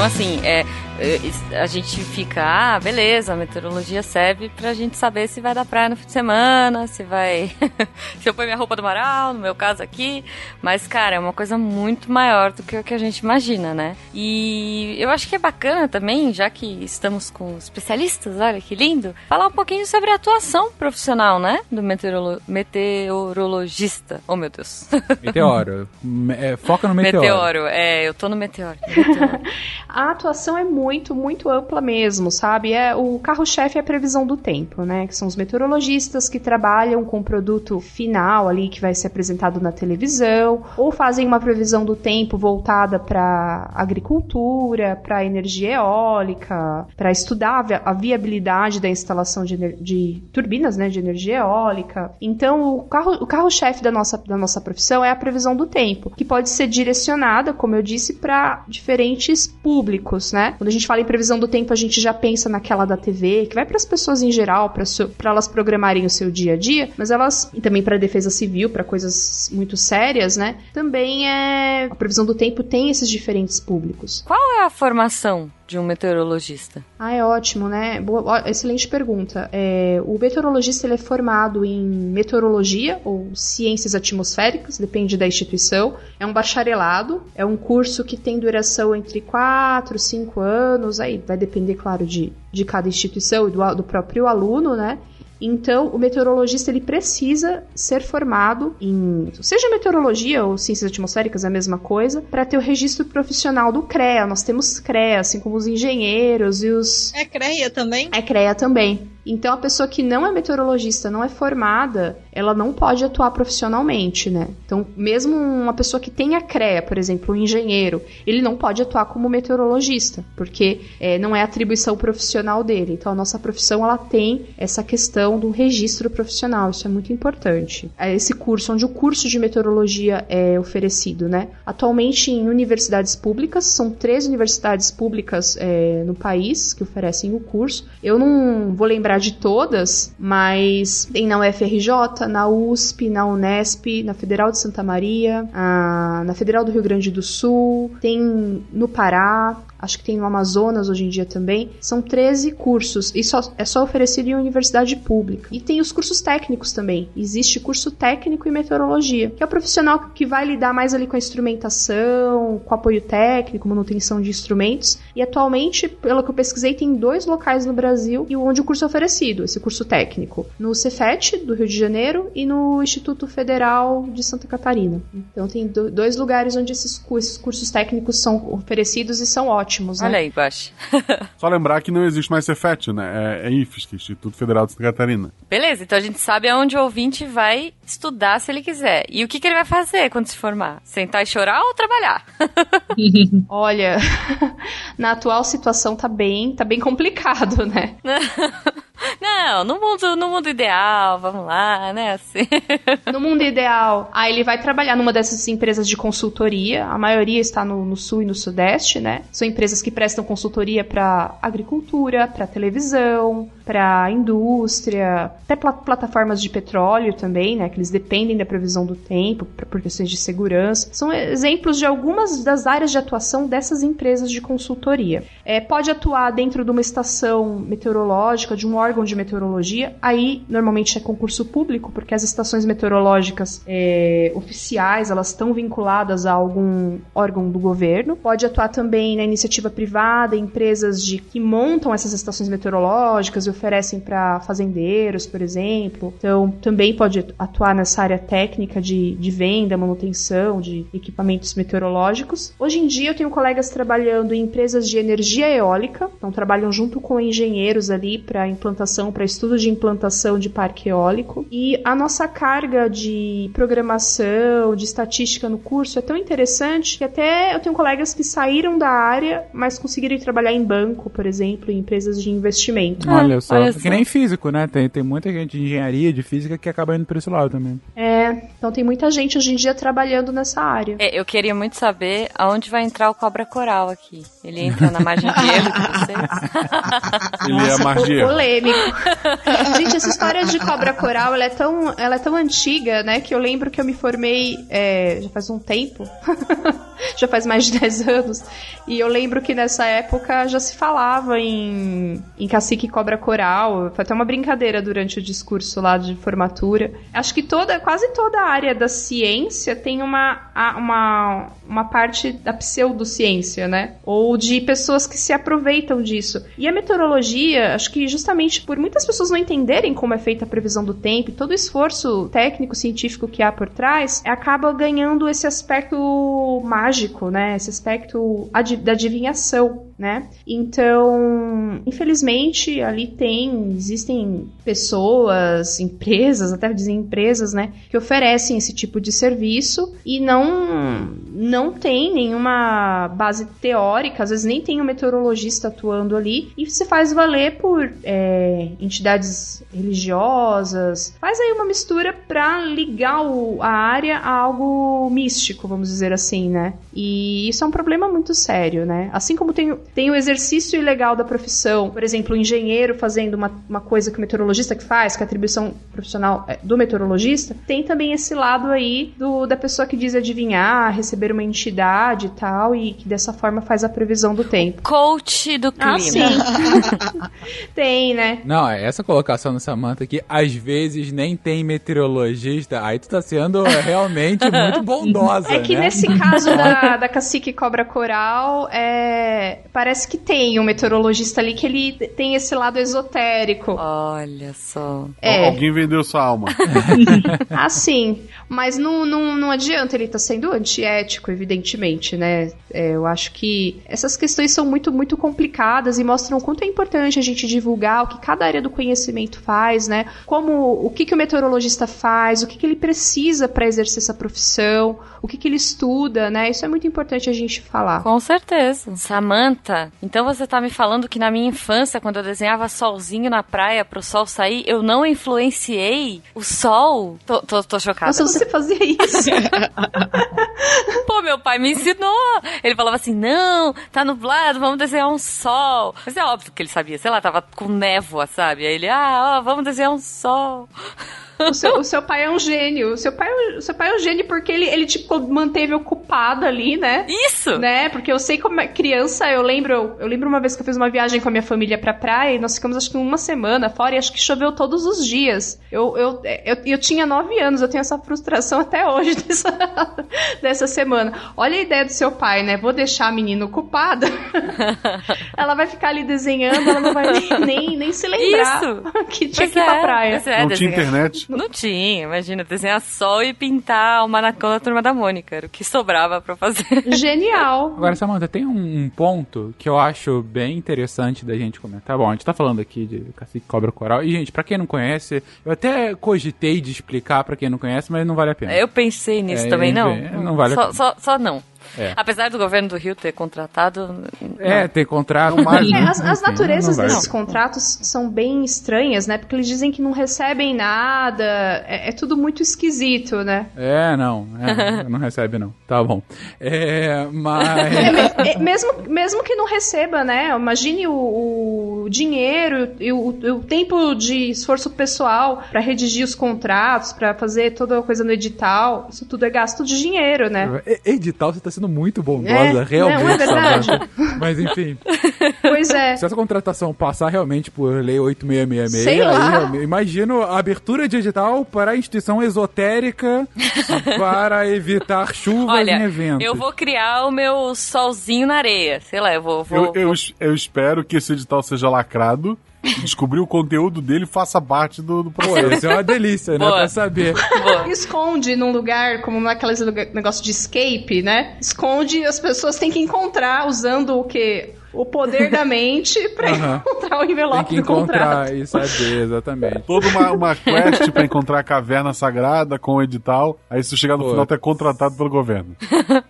Então, assim, é, a gente fica, ah, beleza, a meteorologia serve pra gente saber se vai dar praia no fim de semana, se vai. [LAUGHS] se eu pôr minha roupa do maral, no meu caso aqui. Mas, cara, é uma coisa muito maior do que o que a gente imagina, né? E eu acho que é bacana também, já que estamos com especialistas, olha que lindo, falar um pouquinho sobre a atuação profissional, né? Do meteorolo... meteorologista. Oh, meu Deus. [LAUGHS] Meteoro. É, foca no meteoro. Meteoro, é, eu tô no meteoro. meteoro. [LAUGHS] a atuação é muito muito, muito ampla mesmo, sabe? É o carro-chefe é a previsão do tempo, né? Que são os meteorologistas que trabalham com o produto final ali que vai ser apresentado na televisão, ou fazem uma previsão do tempo voltada para agricultura, para energia eólica, para estudar a viabilidade da instalação de, de, turbinas, né, de energia eólica. Então, o carro o carro-chefe da nossa, da nossa profissão é a previsão do tempo, que pode ser direcionada, como eu disse, para diferentes públicos, né? Quando a gente fala em previsão do tempo, a gente já pensa naquela da TV, que vai para as pessoas em geral, para elas programarem o seu dia a dia, mas elas, e também para defesa civil, para coisas muito sérias, né? Também é. A previsão do tempo tem esses diferentes públicos. Qual é a formação de um meteorologista? Ah, é ótimo, né? Boa, excelente pergunta. É, o meteorologista ele é formado em meteorologia ou ciências atmosféricas, depende da instituição. É um bacharelado, é um curso que tem duração entre 4 e 5 anos, aí vai depender, claro, de, de cada instituição e do, do próprio aluno, né? Então, o meteorologista ele precisa ser formado em, seja meteorologia ou ciências atmosféricas, é a mesma coisa, para ter o registro profissional do CREA. Nós temos CREA, assim como os engenheiros e os. É CREA também? É CREA também. Então, a pessoa que não é meteorologista, não é formada, ela não pode atuar profissionalmente, né? Então, mesmo uma pessoa que tenha CREA, por exemplo, um engenheiro, ele não pode atuar como meteorologista, porque é, não é atribuição profissional dele. Então, a nossa profissão, ela tem essa questão do registro profissional, isso é muito importante. É esse curso, onde o curso de meteorologia é oferecido, né? Atualmente, em universidades públicas, são três universidades públicas é, no país que oferecem o curso. Eu não vou lembrar lembrar de todas, mas tem na UFRJ, na USP, na Unesp, na Federal de Santa Maria, na Federal do Rio Grande do Sul, tem no Pará, acho que tem no Amazonas hoje em dia também. São 13 cursos e só, é só oferecido em universidade pública. E tem os cursos técnicos também. Existe curso técnico em meteorologia, que é o profissional que vai lidar mais ali com a instrumentação, com apoio técnico, manutenção de instrumentos. E atualmente, pelo que eu pesquisei, tem dois locais no Brasil e onde o curso é oferecido, esse curso técnico. No Cefet, do Rio de Janeiro, e no Instituto Federal de Santa Catarina. Então tem dois lugares onde esses, esses cursos técnicos são oferecidos e são ótimos ótimos, né? Olha aí, Guache. [LAUGHS] Só lembrar que não existe mais Cefet, né? É, é IFSC, Instituto Federal de Santa Catarina. Beleza, então a gente sabe aonde o ouvinte vai estudar se ele quiser. E o que, que ele vai fazer quando se formar? Sentar e chorar ou trabalhar? [LAUGHS] Olha, [LAUGHS] na atual situação tá bem, tá bem complicado, né? Não, no mundo, no mundo ideal, vamos lá, né? Assim. No mundo ideal, aí ele vai trabalhar numa dessas empresas de consultoria. A maioria está no, no sul e no sudeste, né? São empresas que prestam consultoria para agricultura, para televisão, para indústria, até pla plataformas de petróleo também, né, que eles dependem da previsão do tempo por questões de segurança. São exemplos de algumas das áreas de atuação dessas empresas de consultoria. É, pode atuar dentro de uma estação meteorológica, de um órgão de meteorologia, aí normalmente é concurso público, porque as estações meteorológicas é, oficiais, elas estão vinculadas a algum órgão do governo. Pode atuar também na iniciativa privada, empresas de, que montam essas estações meteorológicas e oferecem para fazendeiros, por exemplo. Então, também pode atuar nessa área técnica de, de venda, manutenção de equipamentos meteorológicos. Hoje em dia, eu tenho colegas trabalhando em empresas de energia eólica, então trabalham junto com engenheiros ali para implantação, para estudo de implantação de parque eólico. E a nossa carga de programação, de estatística no curso é tão interessante que até eu tenho colegas que saíram da área, mas conseguiram trabalhar em banco, por exemplo, em empresas de investimento. Olha só, olha só. que nem físico, né? Tem, tem muita gente de engenharia, de física que acaba indo para esse lado também. É, então tem muita gente hoje em dia trabalhando nessa área. É, eu queria muito saber aonde vai entrar o cobra coral aqui. Ele entra na margem de erro de vocês? [LAUGHS] Ele é a margem de erro. polêmico. [LAUGHS] gente, essa história de cobra coral, ela é tão, ela é tão antiga, né, que eu lembro que eu me formei é, já faz um tempo. [LAUGHS] já faz mais de 10 anos. E eu lembro que nessa época já se falava em, em cacique cobra coral. Foi até uma brincadeira durante o discurso lá de formatura. Acho que toda, quase toda a área da ciência tem uma, uma, uma parte da pseudociência, né? Ou de pessoas que se aproveitam disso. E a meteorologia, acho que justamente por muitas pessoas não entenderem como é feita a previsão do tempo e todo o esforço técnico, científico que há por trás, acaba ganhando esse aspecto mágico, né? Esse aspecto da adivinhação, né? Então, infelizmente, ali tem, existem pessoas, empresas, até dizem empresas, né, que oferecem esse tipo de serviço e não não tem nenhuma base teórica, às vezes nem tem um meteorologista atuando ali e se faz valer por é, entidades religiosas, faz aí uma mistura para ligar o, a área a algo místico, vamos dizer assim, né? E isso é um problema muito sério, né? Assim como tem, tem o exercício ilegal da profissão, por exemplo, o engenheiro fazendo uma, uma coisa que o meteorologista que faz, que é a atribuição profissional é, do meteorologista, tem também esse lado aí do, da pessoa que diz adivinhar, receber uma entidade e tal, e que dessa forma faz a previsão do tempo. Coach do clima. Ah, sim. [LAUGHS] tem, né? Não, é essa colocação do Samantha aqui, às vezes nem tem meteorologista, aí tu tá sendo realmente muito bondosa, É que né? nesse caso [LAUGHS] da, da cacique cobra coral, é, parece que tem um meteorologista ali que ele tem esse lado esotérico. Olha só. É. Alguém vendeu sua alma. [LAUGHS] assim, mas não, não, não adianta, ele tá sendo antiético, evidentemente, né? É, eu acho que essas questões são muito, muito complicadas e mostram o quanto é importante a gente divulgar o que cada área do conhecimento faz, né? Como, o que, que o meteorologista faz, o que, que ele precisa para exercer essa profissão, o que, que ele estuda, né? Isso é muito importante a gente falar. Com certeza. Samantha, então você tá me falando que na minha infância, quando eu desenhava solzinho na praia pro sol sair, eu não influenciei o sol? Tô, tô, tô chocada. Nossa, você fazia isso? [LAUGHS] Pô, meu pai me ensinou. Ele falava assim: não, tá nublado, vamos desenhar um sol. Mas é óbvio que ele sabia, sei lá, tava com névoa, sabe? Aí ele, ah, ó, vamos desenhar um sol. O seu, o seu pai é um gênio. O seu pai, é o seu pai é um gênio porque ele, ele tipo, manteve ocupado ali, né? Isso! Né? Porque eu sei como é criança, eu lembro, eu lembro uma vez que eu fiz uma viagem com a minha família pra praia e nós ficamos acho que uma semana fora e acho que choveu todos os dias. Eu, eu, eu, eu tinha nove anos, eu tenho essa frustração [LAUGHS] até hoje dessa, dessa semana. Olha a ideia do seu pai, né? Vou deixar a menina ocupada. [LAUGHS] ela vai ficar ali desenhando, ela não vai nem, nem, se lembrar Isso. que tinha que ir pra é, praia. é, Não tinha internet. Não tinha, imagina, desenhar sol e pintar o manacão da turma da Mônica. Era o que sobrava pra fazer. Genial. Agora, Samantha, tem um, um ponto que eu acho bem interessante da gente comentar. Bom, a gente tá falando aqui de Cacique Cobra Coral. E, gente, pra quem não conhece, eu até cogitei de explicar pra quem não conhece, mas não vale a pena. Eu pensei nisso É, também, não. é, não vale a só, pena. só, só não. É. Apesar do governo do Rio ter contratado. É, tem contrato. Não mais, É, as, as naturezas não vai. desses contratos são bem estranhas, né? Porque eles dizem que não recebem nada, é, é tudo muito esquisito, né? É, não. é, [LAUGHS] não recebe, não. Tá bom. É, mas. É, é, mesmo, mesmo que não receba, né? Imagine o, o dinheiro e o, o tempo de esforço pessoal pra redigir os contratos, pra fazer toda a coisa no edital. Isso tudo é gasto de dinheiro, né? Edital, você tá sendo muito bondosa, É, realmente. não é verdade? Mas enfim, Pois é. se essa contratação passar realmente por lei 8666, Sei aí lá. eu imagino a abertura de edital para a instituição esotérica [LAUGHS] para evitar chuvas Olha, em eventos. eu vou criar o meu solzinho na areia. Sei lá, eu vou. vou, Eu, eu, es- eu espero que esse edital seja lacrado, descobrir o conteúdo dele faça parte do, do processo. isso é uma delícia, né? Boa. Pra saber. Esconde num lugar, como naqueles negócio de escape, né? Esconde e as pessoas têm que encontrar usando o quê? O poder da mente [LAUGHS] pra Aham. encontrar o Tem envelope que do contrato. encontrar e saber, exatamente. Toda uma, uma quest pra encontrar a caverna sagrada com o edital. Aí se tu chegar no Pô. final, tu é contratado pelo governo.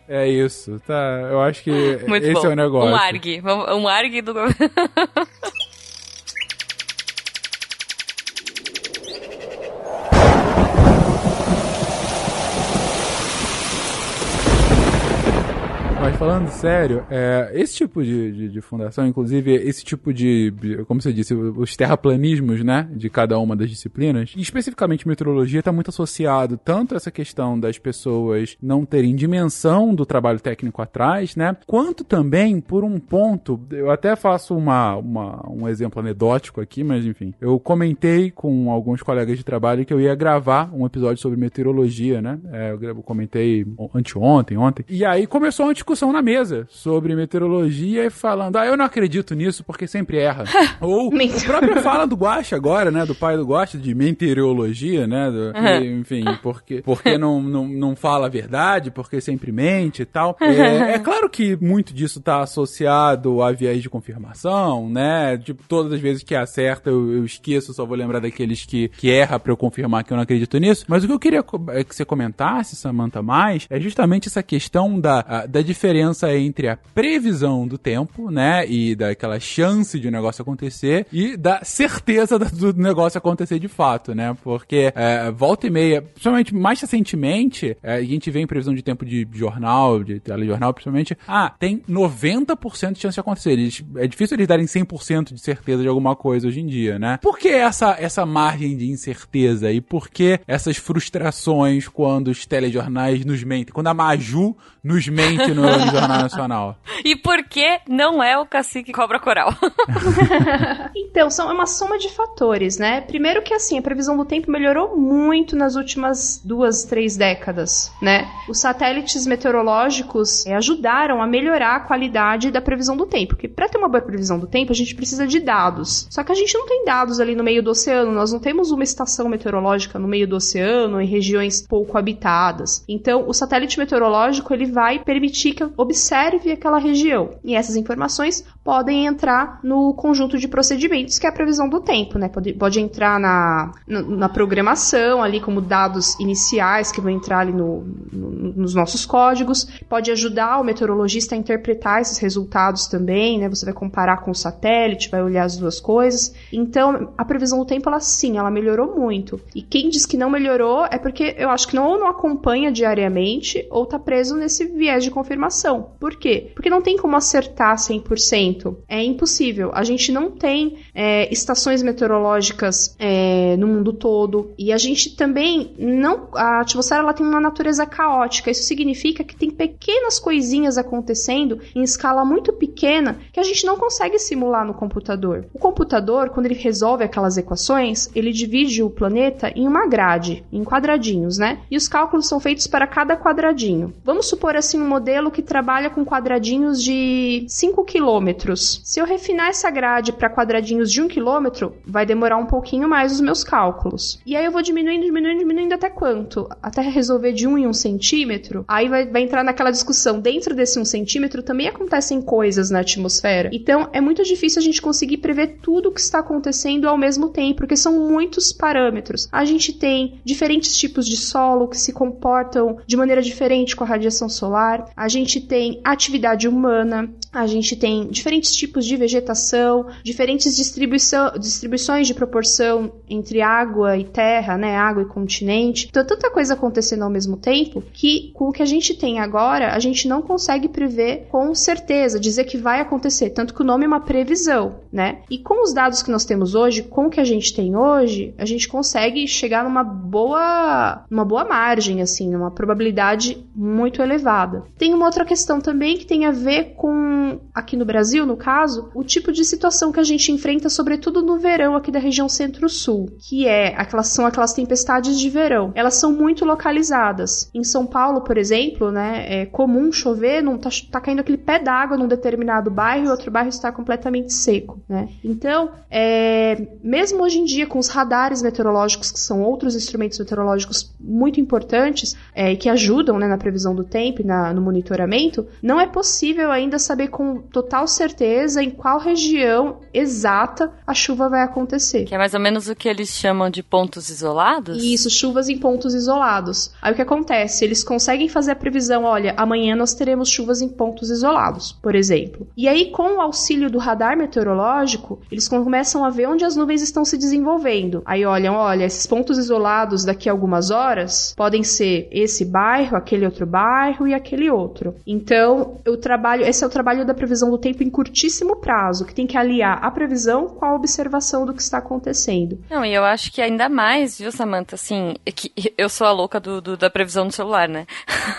É isso, tá? Eu acho que Muito esse bom. é o negócio. Um ARG. Um ARG do governo. [LAUGHS] Mas falando sério, é, esse tipo de, de, de fundação, inclusive esse tipo de, como você disse, os terraplanismos, né, de cada uma das disciplinas, especificamente meteorologia, está muito associado tanto a essa questão das pessoas não terem dimensão do trabalho técnico atrás, né, quanto também por um ponto, eu até faço uma, uma, um exemplo anedótico aqui, mas enfim, eu comentei com alguns colegas de trabalho que eu ia gravar um episódio sobre meteorologia, né, é, eu comentei anteontem, ontem, e aí começou uma discussão na mesa sobre meteorologia e falando, ah, eu não acredito nisso porque sempre erra. [LAUGHS] Ou [LAUGHS] Mentira. próprio fala do Guaxa agora, né, do pai do Guaxa, de meteorologia, né, do- que, enfim, porque, porque não, não, não fala a verdade, porque sempre mente e tal. É, é claro que muito disso tá associado a viés de confirmação, né, tipo, todas as vezes que acerta eu, eu esqueço, só vou lembrar daqueles que, que erra pra eu confirmar que eu não acredito nisso. Mas o que eu queria é que você comentasse, Samantha, mais, é justamente essa questão da, a- da diferença entre a previsão do tempo, né, e daquela chance de um negócio acontecer e da certeza do negócio acontecer de fato, né, porque é, volta e meia, principalmente mais recentemente, é, a gente vê em previsão de tempo de jornal, de telejornal, principalmente, ah, tem 90% de chance de acontecer. Eles- é difícil eles darem 100% de certeza de alguma coisa hoje em dia, né? Por que essa, essa margem de incerteza e por que essas frustrações quando os telejornais nos mentem? Quando a Maju nos mente no, no [LAUGHS] Jornal Nacional? E por que não é o cacique cobra coral? [LAUGHS] Então, são, é uma soma de fatores, né? Primeiro que, assim, a previsão do tempo melhorou muito nas últimas duas, três décadas, né? Os satélites meteorológicos eh, ajudaram a melhorar a qualidade da previsão do tempo, porque para ter uma boa previsão do tempo, a gente precisa de dados. Só que a gente não tem dados ali no meio do oceano, nós não temos uma estação meteorológica no meio do oceano, em regiões pouco habitadas. Então, o satélite meteorológico, ele vai permitir que observe aquela região. E essas informações podem entrar no conjunto de procedimentos que é a previsão do tempo, né? Pode, pode entrar na, na, na programação ali como dados iniciais que vão entrar ali no, no- nos nossos códigos. Pode ajudar o meteorologista a interpretar esses resultados também, né? Você vai comparar com o satélite, vai olhar as duas coisas. Então, a previsão do tempo, ela sim, ela melhorou muito. E quem diz que não melhorou é porque eu acho que não, ou não acompanha diariamente ou tá preso nesse viés de confirmação. Por quê? Porque não tem como acertar 100%. É impossível. A gente não tem é, estações meteorológicas é, no mundo todo e a gente também não. A atmosfera ela tem uma natureza caótica. Isso significa que tem pequenas coisinhas acontecendo em escala muito pequena que a gente não consegue simular no computador. O computador, quando ele resolve aquelas equações, ele divide o planeta em uma grade, em quadradinhos, né? E os cálculos são feitos para cada quadradinho. Vamos supor assim um modelo que trabalha com quadradinhos de 5 quilômetros. Se eu refinar essa grade para quadradinhos de 1 quilômetro, vai demorar um pouquinho mais os meus cálculos. E aí eu vou diminuindo, diminuindo, diminuindo até quanto? Até resolver de 1 em 1 centímetro. Aí vai, vai entrar naquela discussão. Dentro desse 1 centímetro também acontecem coisas na atmosfera. Então é muito difícil a gente conseguir prever tudo o que está acontecendo ao mesmo tempo, porque são muitos parâmetros. A gente tem diferentes tipos de solo que se comportam de maneira diferente com a radiação solar. A gente gente tem atividade humana, a gente tem diferentes tipos de vegetação, diferentes distribuição, distribuições de proporção entre água e terra, né? Água e continente. Então, tanta coisa acontecendo ao mesmo tempo que, com o que a gente tem agora, a gente não consegue prever com certeza, dizer que vai acontecer. Tanto que o nome é uma previsão, né? E com os dados que nós temos hoje, com o que a gente tem hoje, a gente consegue chegar numa boa, numa boa margem, assim, numa probabilidade muito elevada. Tem uma outra questão também que tem a ver com, aqui no Brasil, no caso, o tipo de situação que a gente enfrenta, sobretudo no verão aqui da região centro-sul, que é aquelas são aquelas tempestades de verão. Elas são muito localizadas. Em São Paulo, por exemplo, né, é comum chover, não tá, tá caindo aquele pé d'água num determinado bairro e outro bairro está completamente seco, né? Então, é, mesmo hoje em dia com os radares meteorológicos, que são outros instrumentos meteorológicos muito importantes é, que ajudam né, na previsão do tempo na, no monitoramento, não é possível ainda saber com total certeza em qual região exata a chuva vai acontecer. Que é mais ou menos o que eles chamam de pontos isolados? Isso, chuvas em pontos isolados. Aí o que acontece? Eles conseguem fazer a previsão, olha, amanhã nós teremos chuvas em pontos isolados, por exemplo. E aí, com o auxílio do radar meteorológico, eles começam a ver onde as nuvens estão se desenvolvendo. Aí olham, olha, esses pontos isolados daqui a algumas horas podem ser esse bairro, aquele outro bairro e aquele outro. Então, o trabalho, esse é o trabalho da previsão do tempo em curtíssimo prazo, que tem que aliar a previsão com a observação do que está acontecendo. Não, e eu acho que ainda mais, viu, Samantha, assim, é que eu sou a louca do, do da previsão no celular, né?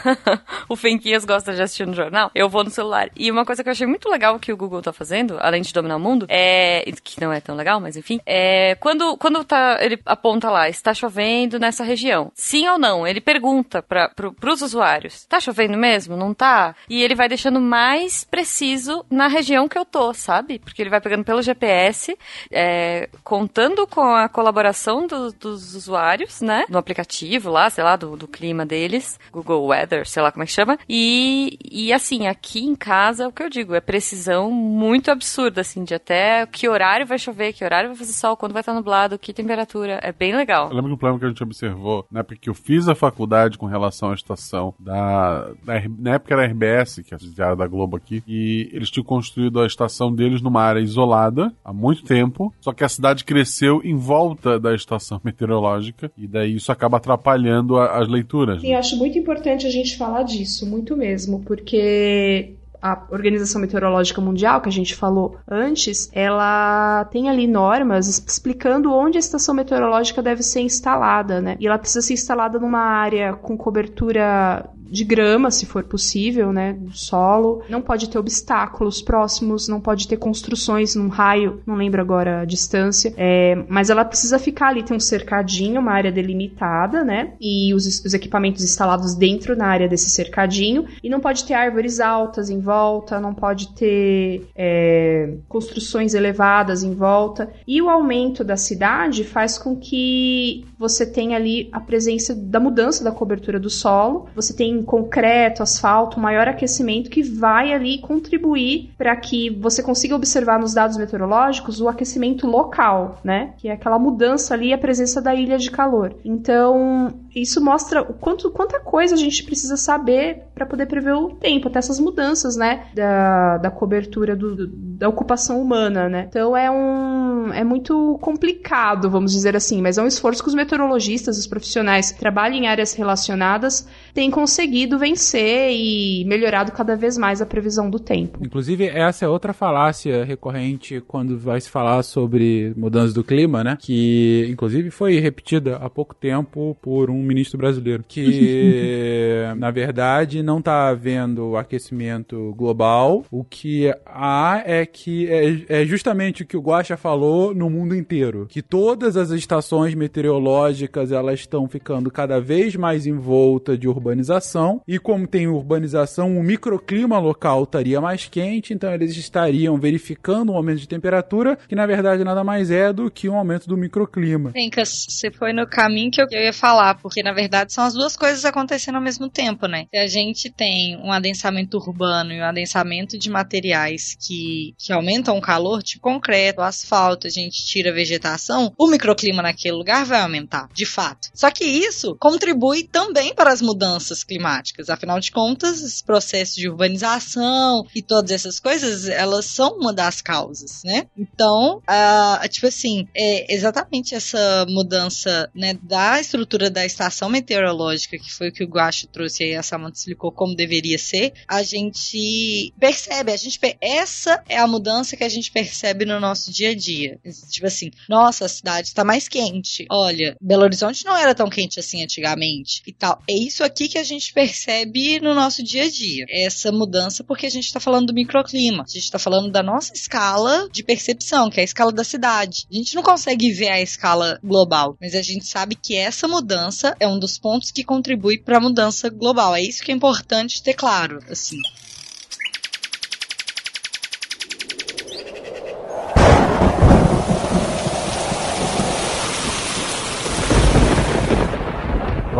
[LAUGHS] o Fenquias gosta de assistir no jornal, eu vou no celular. E uma coisa que eu achei muito legal que o Google tá fazendo, além de dominar o mundo, é. que não é tão legal, mas enfim, é. Quando, quando tá, ele aponta lá, está chovendo nessa região. Sim ou não? Ele pergunta para pro, pros usuários: tá chovendo mesmo? Não tá? E ele vai deixando mais preciso na região que eu tô, sabe? Porque ele vai pegando pelo GPS, é, contando com a colaboração do, dos usuários, né? No aplicativo lá, sei lá, do, do clima deles, Google Weather, sei lá como é que chama. E, e assim, aqui em casa, o que eu digo, é precisão muito absurda, assim, de até que horário vai chover, que horário vai fazer sol, quando vai estar nublado, que temperatura. É bem legal. Eu lembro que um problema que a gente observou, na época que eu fiz a faculdade com relação à estação da. Da na época era a RBS, que é a diária da Globo aqui, e eles tinham construído a estação deles numa área isolada há muito tempo, só que a cidade cresceu em volta da estação [LAUGHS] meteorológica, e daí isso acaba atrapalhando a, as leituras. Sim, né? acho muito importante a gente falar disso, muito mesmo, porque a Organização Meteorológica Mundial, que a gente falou antes, ela tem ali normas explicando onde a estação meteorológica deve ser instalada, né? E ela precisa ser instalada numa área com cobertura de grama, se for possível, né, do solo. Não pode ter obstáculos próximos, não pode ter construções num raio, não lembro agora a distância, é, mas ela precisa ficar ali, tem um cercadinho, uma área delimitada, né, e os, os equipamentos instalados dentro na área desse cercadinho, e não pode ter árvores altas em volta, não pode ter é, construções elevadas em volta, e o aumento da cidade faz com que você tenha ali a presença da mudança da cobertura do solo, você tem concreto, asfalto, maior aquecimento que vai ali contribuir para que você consiga observar nos dados meteorológicos o aquecimento local, né? Que é aquela mudança ali, a presença da ilha de calor. Então, isso mostra o quanto quanta coisa a gente precisa saber para poder prever o tempo, até essas mudanças, né, da, da cobertura do, da ocupação humana, né? Então é um é muito complicado, vamos dizer assim, mas é um esforço que os meteorologistas, os profissionais que trabalham em áreas relacionadas têm conseguido vencer e melhorado cada vez mais a previsão do tempo. Inclusive, essa é outra falácia recorrente quando vai se falar sobre mudanças do clima, né? Que inclusive foi repetida há pouco tempo por um ministro brasileiro, que [LAUGHS] na verdade não está havendo aquecimento global. O que há é que é, é justamente o que o Guaxa falou no mundo inteiro, que todas as estações meteorológicas elas estão ficando cada vez mais em volta de urbanização e como tem urbanização, o microclima local estaria mais quente, então eles estariam verificando um aumento de temperatura que na verdade nada mais é do que um aumento do microclima. Fencas, você foi no caminho que eu ia falar, Porque, na verdade, são as duas coisas acontecendo ao mesmo tempo, né? Se a gente tem um adensamento urbano e um adensamento de materiais que, que aumentam o calor, tipo concreto, asfalto, a gente tira a vegetação, o microclima naquele lugar vai aumentar, de fato. Só que isso contribui também para as mudanças climáticas. Afinal de contas, esse processo de urbanização e todas essas coisas, elas são uma das causas, né? Então, uh, tipo assim, é exatamente essa mudança né, da estrutura da estação meteorológica, que foi o que o Guacho trouxe aí, a Samantha explicou como deveria ser, a gente percebe, a gente essa é a mudança que a gente percebe no nosso dia a dia. Tipo assim, nossa, a cidade está mais quente. Olha, Belo Horizonte não era tão quente assim antigamente e tal. É isso aqui que a gente percebe no nosso dia a dia. Essa mudança porque a gente está falando do microclima. A gente está falando da nossa escala de percepção, que é a escala da cidade. A gente não consegue ver a escala global, mas a gente sabe que essa mudança é um dos pontos que contribui para a mudança global. É isso que é importante ter claro, assim.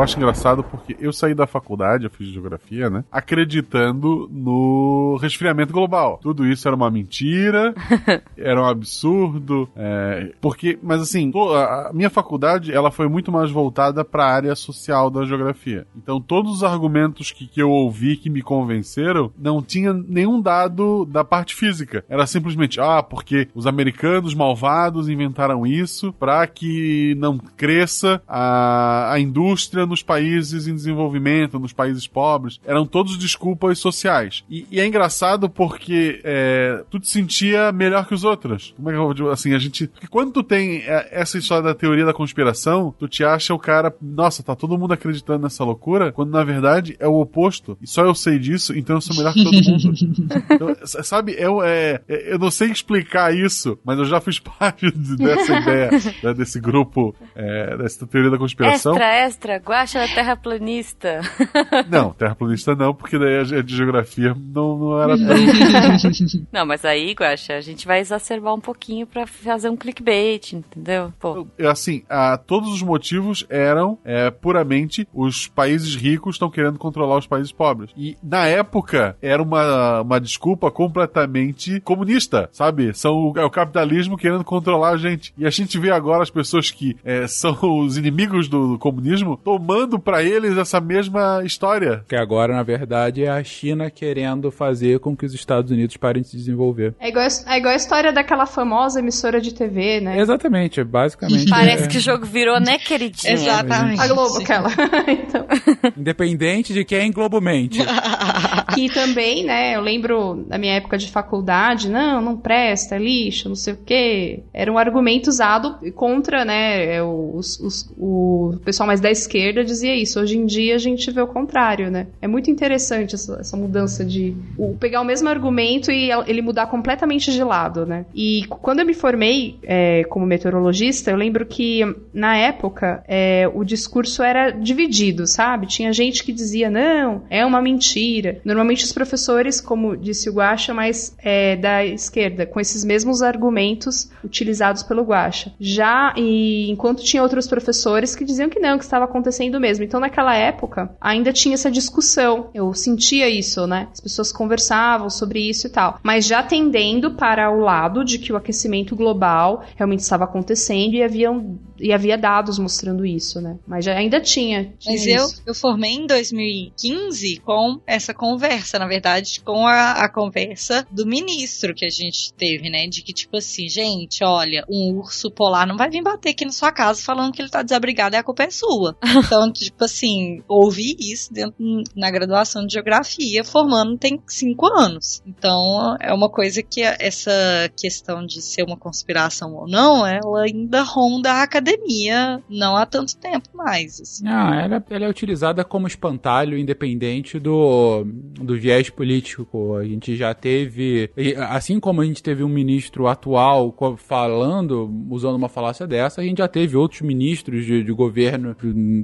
Acho engraçado porque eu saí da faculdade, eu fiz geografia, né? Acreditando no resfriamento global. Tudo isso era uma mentira, [LAUGHS] era um absurdo. É, porque, mas assim, a minha faculdade ela foi muito mais voltada para a área social da geografia. Então, todos os argumentos que, que eu ouvi que me convenceram não tinha nenhum dado da parte física. Era simplesmente, ah, porque os americanos malvados inventaram isso para que não cresça a, a indústria nos países em desenvolvimento, nos países pobres, eram todos desculpas sociais. E, e é engraçado porque é, tu te sentia melhor que os outros. Como é que eu vou assim, a gente. Porque quando tu tem é, essa história da teoria da conspiração, tu te acha o cara, nossa, tá todo mundo acreditando nessa loucura, quando na verdade é o oposto. E só eu sei disso, então eu sou melhor que todo mundo. [LAUGHS] então, sabe, eu, é, é, eu não sei explicar isso, mas eu já fiz [LAUGHS] parte dessa ideia, né, desse grupo, é, dessa teoria da conspiração. Extra, extra, Guaxa da terraplanista. [LAUGHS] Não, terraplanista não, porque daí a de geografia não, não era tão. [LAUGHS] não, mas aí, Guaxa, a gente vai exacerbar um pouquinho para fazer um clickbait, entendeu? Pô. Assim, a, todos os motivos eram é, puramente os países ricos estão querendo controlar os países pobres. E na época era uma, uma desculpa completamente comunista, sabe? São o, é o capitalismo querendo controlar a gente. E a gente vê agora as pessoas que é, são os inimigos do, do comunismo tomando para eles essa mesma história. Que agora, na verdade, é a China querendo fazer com que os Estados Unidos parem de se desenvolver. É igual, é igual a história daquela famosa emissora de TV, né? Exatamente, basicamente. [LAUGHS] Parece é... que o jogo virou, né, queridinha? Exatamente. A Globo, aquela. [LAUGHS] então. [LAUGHS] Independente de quem Globo mente. que também, né, eu lembro na minha época de faculdade, não, não presta, é lixo, não sei o quê. Era um argumento usado contra, né, os, os, o pessoal mais da esquerda dizia isso. Hoje em dia a gente vê o contrário, né? É muito interessante essa, essa mudança de o, pegar o mesmo argumento e ele mudar completamente de lado, né? E quando eu me formei é, como meteorologista, eu lembro que na época é, o discurso era dividido, sabe? Tinha gente que dizia, não, é uma mentira. Normalmente os professores, como disse o Guaxa, mas é, da esquerda, com esses mesmos argumentos utilizados pelo Guaxa. Já, e enquanto tinha outros professores que diziam que não, que estava acontecendo mesmo. Então, naquela época, ainda tinha essa discussão. Eu sentia isso, né? As pessoas conversavam sobre isso e tal. Mas já tendendo para o lado de que o aquecimento global realmente estava acontecendo e haviam e havia dados mostrando isso, né? Mas já ainda tinha. tinha Mas eu, eu formei em 2015 com essa conversa, na verdade, com a, a, conversa do ministro que a gente teve, né? De que, tipo assim, gente, olha, um urso polar não vai vir bater aqui na sua casa falando que ele tá desabrigado e a culpa é sua. [LAUGHS] Então, tipo assim, ouvi isso dentro na graduação de geografia, formando tem cinco anos. Então, é uma coisa que essa questão de ser uma conspiração ou não, ela ainda ronda a academia pandemia, não há tanto tempo mais. Assim. Ah, ela, ela, é utilizada como espantalho independente do, do viés político. A gente já teve, assim como a gente teve um ministro atual falando, usando uma falácia dessa, a gente já teve outros ministros de, de governo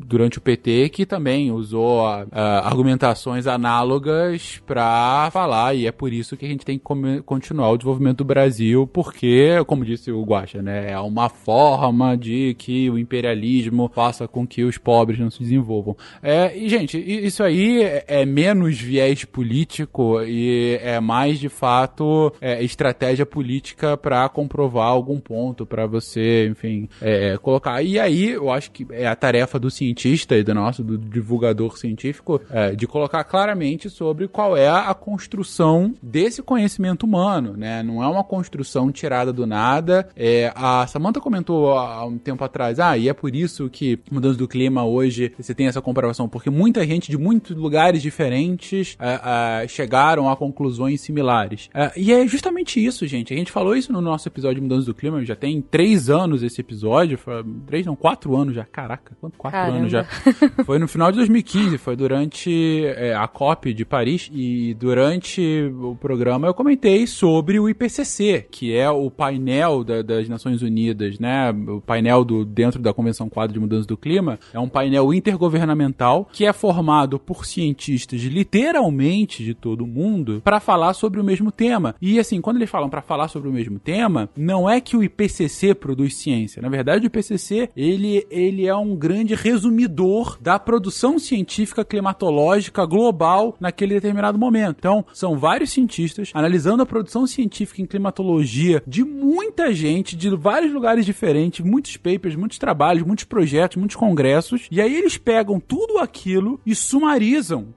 durante o PT que também usou a, a, argumentações análogas para falar, e é por isso que a gente tem que continuar o desenvolvimento do Brasil, porque, como disse o Guaxa, né, é uma forma de que o imperialismo faça com que os pobres não se desenvolvam. É, e, gente, isso aí é menos viés político e é mais, de fato, é, estratégia política para comprovar algum ponto, para você, enfim, é, colocar. E aí, eu acho que é a tarefa do cientista e do nosso, do divulgador científico, é, de colocar claramente sobre qual é a construção desse conhecimento humano, né? Não é uma construção tirada do nada. É, a Samantha comentou há um tempo atrás, ah, e é por isso que mudança do clima hoje você tem essa comprovação, porque muita gente de muitos lugares diferentes é, é, chegaram a conclusões similares. É, e é justamente isso, gente. A gente falou isso no nosso episódio de mudança do clima, já tem três anos esse episódio, foi, três não, quatro anos já, caraca, quanto quatro Caramba. anos já. [LAUGHS] Foi no final de 2015, foi durante é, a COP de Paris e durante o programa eu comentei sobre o IPCC, que é o painel da, das Nações Unidas, né? O painel do dentro da Convenção Quadro de Mudança do Clima é um painel intergovernamental que é formado por cientistas literalmente de todo o mundo para falar sobre o mesmo tema. E assim, quando eles falam para falar sobre o mesmo tema, não é que o IPCC produz ciência. Na verdade, o IPCC ele, ele é um grande resumidor da produção científica climatológica global naquele determinado momento. Então, são vários cientistas analisando a produção científica em climatologia de muita gente, de vários lugares diferentes, muitos papers, muitos trabalhos, muitos projetos, muitos congressos, e aí eles pegam tudo aquilo e sumarizam.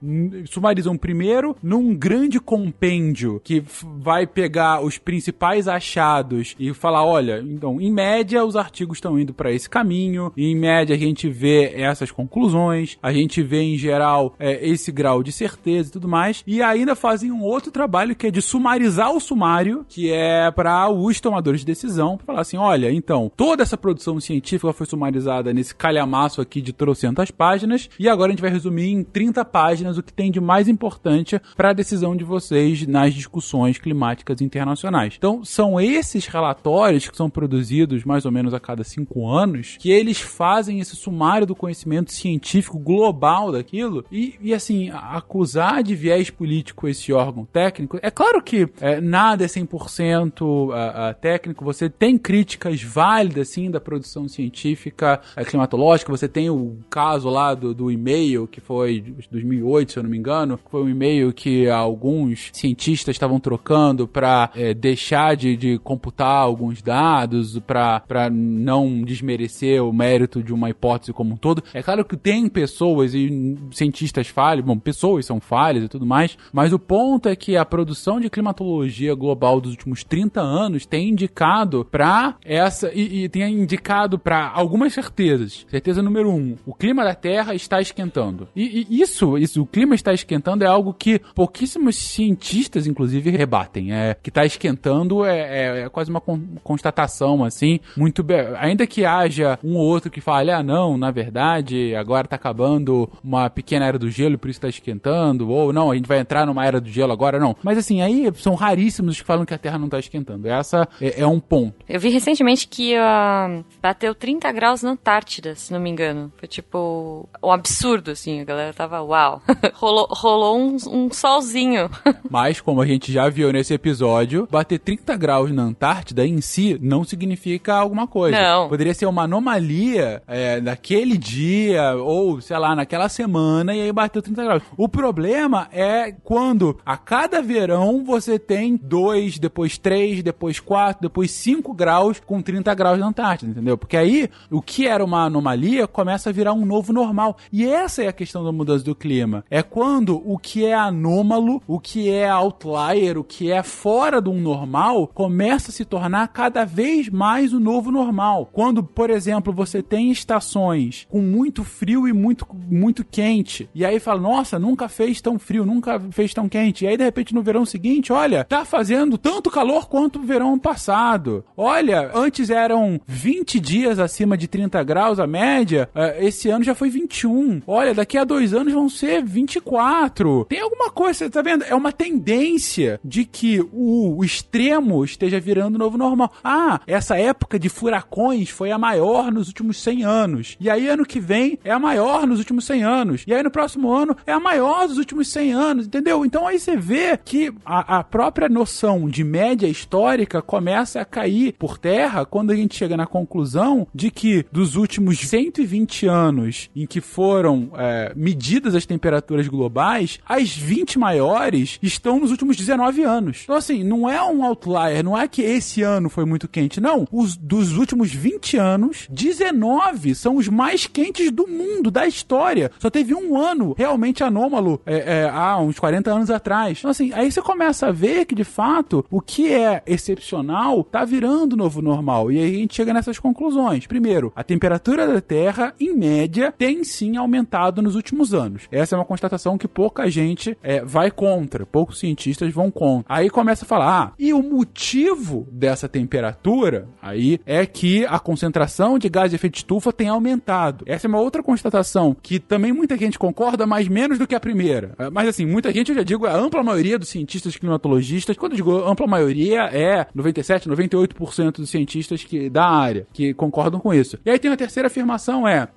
Sumarizam primeiro num grande compêndio que vai pegar os principais achados e falar: olha, então, em média, os artigos estão indo para esse caminho, em média a gente vê essas conclusões, a gente vê em geral é, esse grau de certeza e tudo mais, e ainda fazem um outro trabalho que é de sumarizar o sumário, que é para os tomadores de decisão, para falar assim: olha, então, toda essa produção científica foi sumarizada nesse calhamaço aqui de trocentas páginas, e agora a gente vai resumir em 30 páginas o que tem de mais importante para a decisão de vocês nas discussões climáticas internacionais. Então, são esses relatórios que são produzidos mais ou menos a cada cinco anos que eles fazem esse sumário do conhecimento científico global daquilo. E, e assim, acusar de viés político esse órgão técnico, é claro que é, nada é 100% uh, uh, técnico, você tem críticas válidas, sim, da produção científica uh, climatológica, você tem o caso lá do, do e-mail, que foi de 2008, se eu não me engano, foi um e-mail que alguns cientistas estavam trocando para é, deixar de, de computar alguns dados, para não desmerecer o mérito de uma hipótese como um todo. É claro que tem pessoas e cientistas falham, bom, pessoas são falhas e tudo mais, mas o ponto é que a produção de climatologia global dos últimos 30 anos tem indicado para essa e, e tem indicado para algumas certezas. Certeza número um: o clima da Terra está esquentando. E, e, isso, isso, o clima está esquentando é algo que pouquíssimos cientistas, inclusive, rebatem. É que está esquentando é, é, é, quase uma constatação assim, muito ainda que haja um ou outro que fale, ah, não, na verdade, agora está acabando uma pequena era do gelo, por isso está esquentando, ou não, a gente vai entrar numa era do gelo agora, não. Mas assim, aí são raríssimos os que falam que a Terra não está esquentando. Essa é, é, um ponto. Eu vi recentemente que uh, bateu 30 graus na Antártida, se não me engano. Foi tipo um absurdo, assim. A galera tava, uau. [LAUGHS] rolou rolou um, um solzinho. [LAUGHS] Mas, como a gente já viu nesse episódio, bater 30 graus na Antártida em si não significa alguma coisa. Não. Poderia ser uma anomalia é, naquele dia, ou sei lá, naquela semana, e aí bateu 30 graus. O problema é quando a cada verão você tem dois, depois três, depois quatro, depois cinco graus com 30 graus na Antártida, entendeu? Porque aí o que era uma anomalia começa a virar um novo normal. E essa é a questão da mudança do clima. É quando o que é anômalo, o que é outlier, o que é fora do normal, começa a se tornar cada vez mais o novo normal. Quando, por exemplo, você tem estações com muito frio e muito, muito quente, e aí fala, nossa, nunca fez tão frio, nunca fez tão quente. E aí, de repente, no verão seguinte, olha, tá fazendo tanto calor quanto o verão passado. Olha, antes eram 20 dias acima de 30 graus a média, eh, esse ano já foi 21. Olha, daqui a dois anos vão ser 24. Tem alguma coisa, você tá vendo? É uma tendência de que o, o extremo esteja virando novo normal. Ah, essa época de furacões foi a maior nos últimos 100 anos. E aí, ano que vem, é a maior nos últimos 100 anos. E aí, no próximo ano, é a maior dos últimos 100 anos, entendeu? Então, aí você vê que a, a própria noção de média histórica começa a cair por terra quando a gente chega na conclusão conclusão de que dos últimos 120 anos em que foram é, medidas as temperaturas globais, as 20 maiores estão nos últimos 19 anos. Então, assim, não é um outlier, não é que esse ano foi muito quente, não. Os dos últimos 20 anos, 19 são os mais quentes do mundo, da história. Só teve um ano realmente anômalo é, é, há uns 40 anos atrás. Então, assim, aí você começa a ver que, de fato, o que é excepcional tá virando novo normal. E aí a gente chega nessas conclusões. Primeiro, a temperatura da Terra, em média, tem sim aumentado nos últimos anos. Essa é uma constatação que pouca gente é, vai contra, poucos cientistas vão contra. Aí começa a falar, ah, e o motivo dessa temperatura aí é que a concentração de gás de efeito de estufa tem aumentado. Essa é uma outra constatação que também muita gente concorda, mas menos do que a primeira. É, mas assim, muita gente, eu já digo, a ampla maioria dos cientistas climatologistas, quando eu digo ampla maioria, é 97, 98% dos cientistas que, da área que concordam com isso. E aí tem a terceira afirmação é,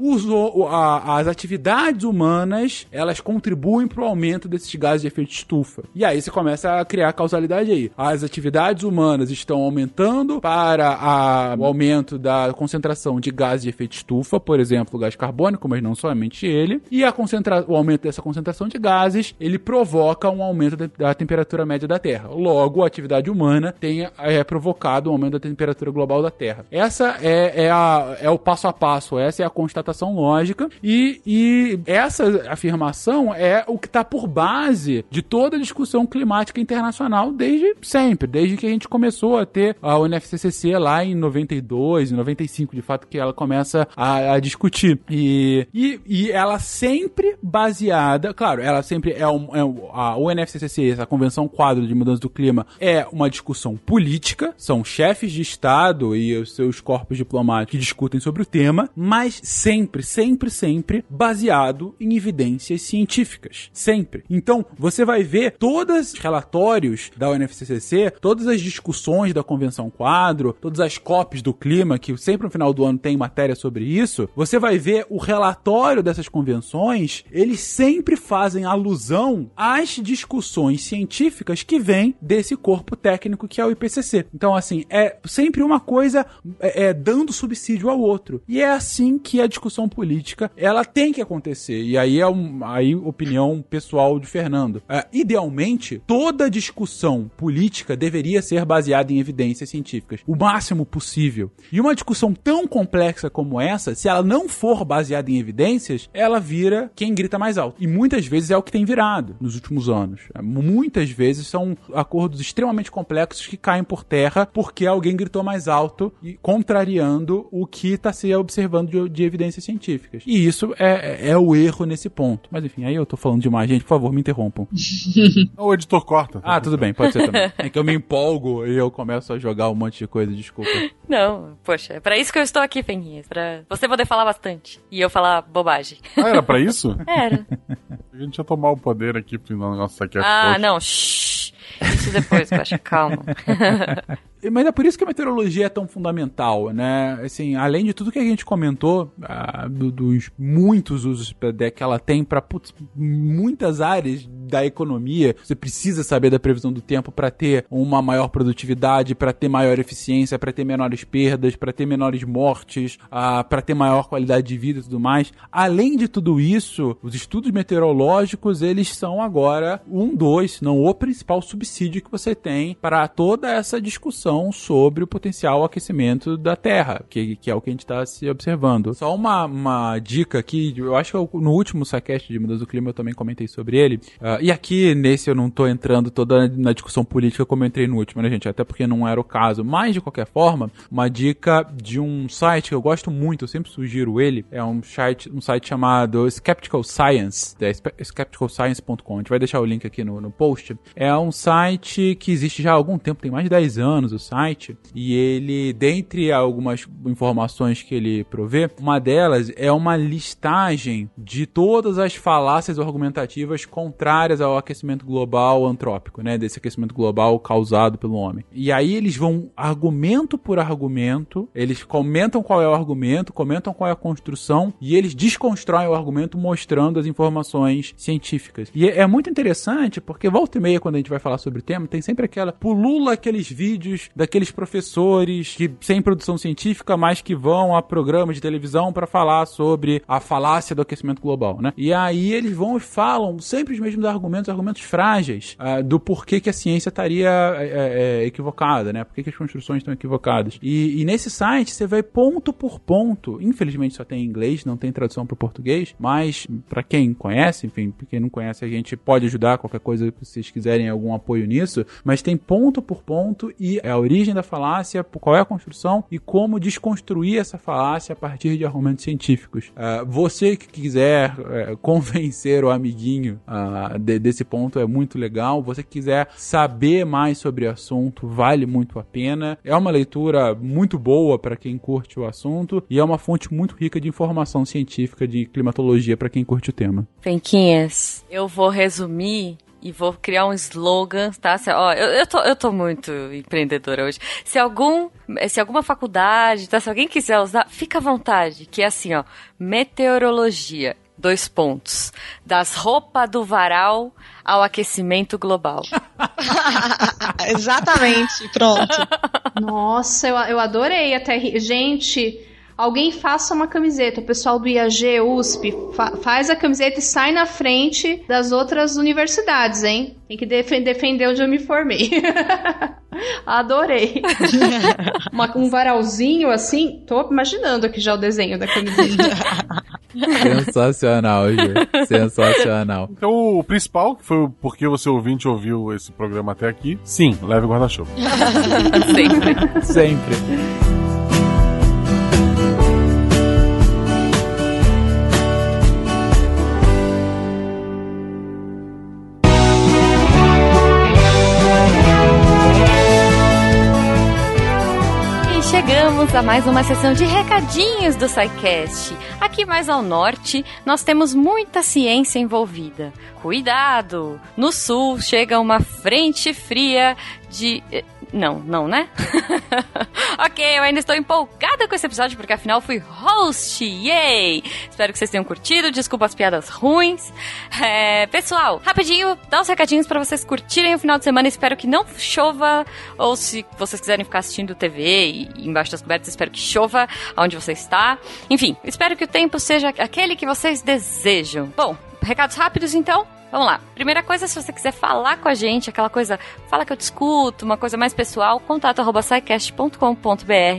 a, as atividades humanas, elas contribuem para o aumento desses gases de efeito estufa. E aí você começa a criar causalidade aí. As atividades humanas estão aumentando para a, o aumento da concentração de gases de efeito estufa, por exemplo, gás carbônico, mas não somente ele. E a concentra o aumento dessa concentração de gases, ele provoca um aumento da, da temperatura média da Terra. Logo, a atividade humana tem é, provocado um aumento da temperatura global da Terra. Essa é, é, a, é o passo a passo, essa é a constatação lógica. E, e essa afirmação é o que está por base de toda a discussão climática internacional desde sempre, desde que a gente começou a ter a UNFCCC lá em 92, em 95, de fato, que ela começa a, a discutir. E, e, e, ela sempre baseada, claro, ela sempre é, um, é a UNFCCC, a Convenção Quadro de Mudança do Clima, é uma discussão política, são chefes de Estado e os seus corpos diplomáticos que discutem sobre o tema, mas sempre, sempre, sempre baseado em evidências científicas. Sempre. Então, você vai ver todos os relatórios da UNFCCC, todas as discussões da Convenção Quadro, todas as COPs do clima, que sempre no final do ano tem matéria sobre isso, você vai ver o relatório dessas convenções, eles sempre fazem alusão às discussões científicas que vêm desse corpo técnico que é o IPCC. Então, assim, é sempre uma coisa é, é, dando subsídio ao outro. E é assim que a discussão política ela tem que acontecer. E aí é um, aí opinião pessoal de Fernando. É, idealmente, toda discussão política deveria ser baseada em evidências científicas, o máximo possível. E uma discussão tão complexa como essa, se ela não for baseada em evidências, ela vira quem grita mais alto. E muitas vezes é o que tem virado nos últimos anos. É, muitas vezes são acordos extremamente complexos que caem por terra porque alguém gritou mais alto e contrariando o que está se observando de, de, evidências científicas. E isso é, é o erro nesse ponto. Mas enfim, aí eu tô falando demais, gente. Por favor, me interrompam. [LAUGHS] o editor corta. Ah, tudo bem, pode ser também. [LAUGHS] É que eu me empolgo e eu começo a jogar um monte de coisa, desculpa. Não, poxa, é pra isso que eu estou aqui, Fenguinhas. Pra você poder falar bastante e eu falar bobagem. Ah, era pra isso? [LAUGHS] Era. A gente ia tomar o poder aqui pro nosso aqui. Ah, não, shh. Isso depois, Guaxa, calma. Mas é por isso que a meteorologia é tão fundamental, né? Assim, além de tudo que a gente comentou, ah, do, dos muitos usos que ela tem para muitas áreas da economia, você precisa saber da previsão do tempo para ter uma maior produtividade, para ter maior eficiência, para ter menores perdas, para ter menores mortes, ah, para ter maior qualidade de vida e tudo mais. Além de tudo isso, os estudos meteorológicos, eles são agora um dois, não o principal subsídio que você tem para toda essa discussão discussão sobre o potencial aquecimento da Terra, que, que é o que a gente está se observando. Só uma, uma dica aqui, eu acho que eu, no último SciCast de mudança do clima eu também comentei sobre ele, uh, e aqui nesse eu não estou entrando toda na discussão política como eu entrei no último, né gente? Até porque não era o caso, mas de qualquer forma, uma dica de um site que eu gosto muito, eu sempre sugiro ele, é um site, um site chamado Skeptical Science, é skepticalscience.com, a gente vai deixar o link aqui no, no post. É um site que existe já há algum tempo, tem mais de 10 anos, site e ele, dentre algumas informações que ele provê, uma delas é uma listagem de todas as falácias argumentativas contrárias ao aquecimento global antrópico, né, desse aquecimento global causado pelo homem. E aí eles vão argumento por argumento, eles comentam qual é o argumento, comentam qual é a construção e eles desconstroem o argumento mostrando as informações científicas. E é muito interessante porque volta e meia quando a gente vai falar sobre o tema, tem sempre aquela pulula aqueles vídeos daqueles, professores que sem produção científica, mas que vão a programas de televisão para falar sobre a falácia do aquecimento global, né? E aí eles vão e falam sempre os mesmos argumentos, argumentos frágeis uh, do porquê que a ciência estaria é, é, equivocada, né? Por que, as construções estão equivocadas. E, e nesse site você vai ponto por ponto, infelizmente só tem em inglês, não tem tradução para o português, mas para quem conhece, enfim, quem não conhece, a gente pode ajudar qualquer coisa que vocês quiserem algum apoio nisso, mas tem ponto por ponto e é a origem da falácia, qual é a construção e como desconstruir essa falácia a partir de argumentos científicos. Uh, você que quiser uh, [LAUGHS] convencer o amiguinho uh, de, desse ponto é muito legal. Você que quiser saber mais sobre o assunto, vale muito a pena. É uma leitura muito boa para quem curte o assunto e é uma fonte muito rica de informação científica de climatologia para quem curte o tema. Penquinhas, eu vou resumir e vou criar um slogan, tá? Se, ó, eu, eu, tô, eu tô muito empreendedora hoje. Se algum, se alguma faculdade, tá? Se alguém quiser usar, fica à vontade, que é assim, ó, meteorologia, dois pontos, das roupas do varal ao aquecimento global. [LAUGHS] Exatamente, pronto. Nossa, eu, eu adorei até, gente... Alguém faça uma camiseta. O pessoal do IAG, USP, fa faz a camiseta e sai na frente das outras universidades, hein? Tem que def defender onde eu me formei. [LAUGHS] Adorei. [LAUGHS] uma, um varalzinho assim. Tô imaginando aqui já o desenho da camiseta. [LAUGHS] Sensacional, Ju. Sensacional. Então, o principal, que foi porque você ouvinte ouviu esse programa até aqui, sim, leve guarda-chuva. Sempre. Sempre. Chegamos a mais uma sessão de recadinhos do SciCast. Aqui mais ao norte, nós temos muita ciência envolvida. Cuidado! No sul chega uma frente fria de eh, não, não, né? [LAUGHS] ok, eu ainda estou empolgada com esse episódio porque afinal fui host, yay! Espero que vocês tenham curtido, desculpa as piadas ruins. É, pessoal, rapidinho, dá uns recadinhos para vocês curtirem o final de semana. Espero que não chova, ou se vocês quiserem ficar assistindo TV e embaixo das cobertas, espero que chova onde você está. Enfim, espero que o tempo seja aquele que vocês desejam. Bom, recados rápidos então. Vamos lá. Primeira coisa, se você quiser falar com a gente, aquela coisa, fala que eu te escuto, uma coisa mais pessoal, contato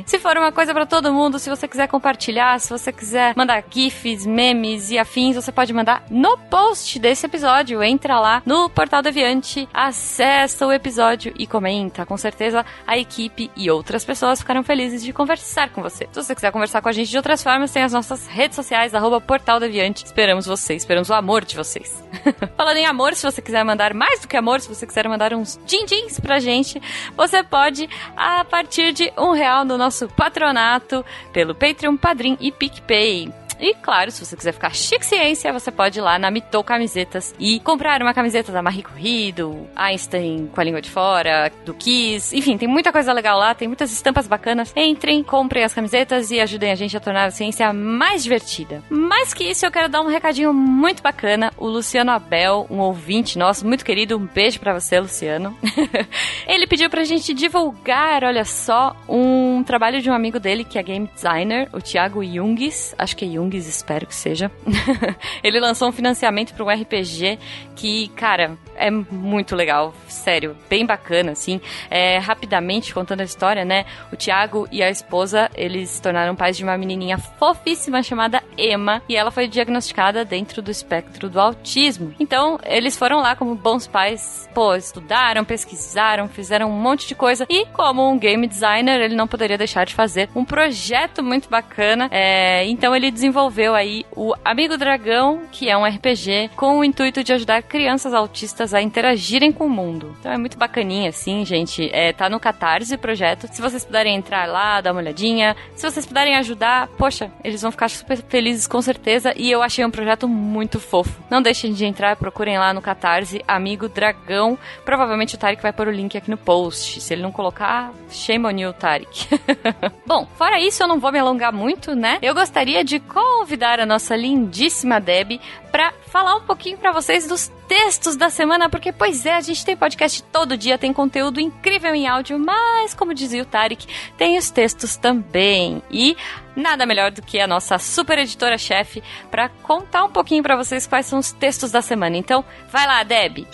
Se for uma coisa para todo mundo, se você quiser compartilhar, se você quiser mandar gifs, memes e afins, você pode mandar no post desse episódio. Entra lá no Portal Deviante, acessa o episódio e comenta. Com certeza a equipe e outras pessoas ficarão felizes de conversar com você. Se você quiser conversar com a gente de outras formas, tem as nossas redes sociais, arroba Portal. Esperamos vocês, esperamos o amor de vocês. [LAUGHS] Falando em amor, se você quiser mandar mais do que amor, se você quiser mandar uns din-dins pra gente, você pode a partir de um real no nosso patronato pelo Patreon, Padrim e PicPay. E claro, se você quiser ficar chique ciência, você pode ir lá na Mitou Camisetas e comprar uma camiseta da Marie Curie, do Einstein com a língua de fora, do Kiss. Enfim, tem muita coisa legal lá, tem muitas estampas bacanas. Entrem, comprem as camisetas e ajudem a gente a tornar a ciência mais divertida. Mais que isso, eu quero dar um recadinho muito bacana. O Luciano Abel, um ouvinte nosso, muito querido, um beijo para você, Luciano. [LAUGHS] Ele pediu pra gente divulgar, olha só, um trabalho de um amigo dele que é game designer, o Thiago Jungis, acho que é Jung Espero que seja. [LAUGHS] ele lançou um financiamento para um RPG que, cara, é muito legal, sério, bem bacana, assim. É, rapidamente, contando a história, né? O Thiago e a esposa, eles se tornaram pais de uma menininha fofíssima chamada Emma, e ela foi diagnosticada dentro do espectro do autismo. Então, eles foram lá como bons pais, pô, estudaram, pesquisaram, fizeram um monte de coisa, e como um game designer, ele não poderia deixar de fazer um projeto muito bacana. É, então, ele desenvolveu aí o Amigo Dragão, que é um RPG com o intuito de ajudar crianças autistas a interagirem com o mundo. Então é muito bacaninha, assim, gente. É, tá no Catarse o projeto. Se vocês puderem entrar lá, dar uma olhadinha. Se vocês puderem ajudar, poxa, eles vão ficar super felizes com certeza. E eu achei um projeto muito fofo. Não deixem de entrar, procurem lá no Catarse, Amigo Dragão. Provavelmente o Tarek vai pôr o link aqui no post. Se ele não colocar, shame on you, Tarek. [LAUGHS] Bom, fora isso, eu não vou me alongar muito, né? Eu gostaria de convidar a nossa lindíssima Deb para falar um pouquinho para vocês dos textos da semana semana, porque, pois é, a gente tem podcast todo dia, tem conteúdo incrível em áudio, mas, como dizia o Tarek, tem os textos também. E nada melhor do que a nossa super editora-chefe para contar um pouquinho para vocês quais são os textos da semana. Então, vai lá, Deb.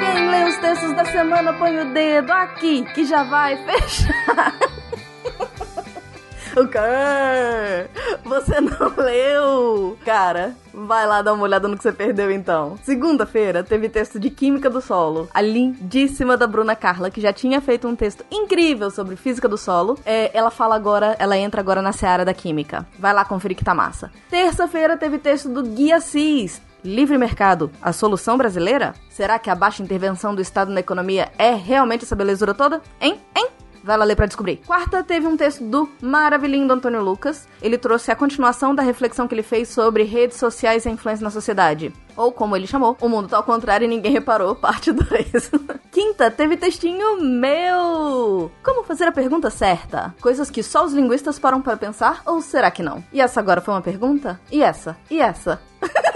Quem lê os textos da semana põe o dedo aqui, que já vai fechar. [LAUGHS] O cara, você não [LAUGHS] leu? Cara, vai lá dar uma olhada no que você perdeu então. Segunda-feira teve texto de Química do Solo, a lindíssima da Bruna Carla, que já tinha feito um texto incrível sobre física do solo. É, ela fala agora, ela entra agora na seara da química. Vai lá conferir que tá massa. Terça-feira teve texto do Guia Cis, Livre mercado, a solução brasileira? Será que a baixa intervenção do Estado na economia é realmente essa belezura toda? Hein? Hein? Vai lá ler pra descobrir. Quarta, teve um texto do maravilhinho do Antônio Lucas. Ele trouxe a continuação da reflexão que ele fez sobre redes sociais e a influência na sociedade. Ou como ele chamou, o mundo tá ao contrário e ninguém reparou, [LAUGHS] parte 2. Quinta, teve textinho meu! Como fazer a pergunta certa? Coisas que só os linguistas param para pensar, ou será que não? E essa agora foi uma pergunta? E essa? E essa? [LAUGHS]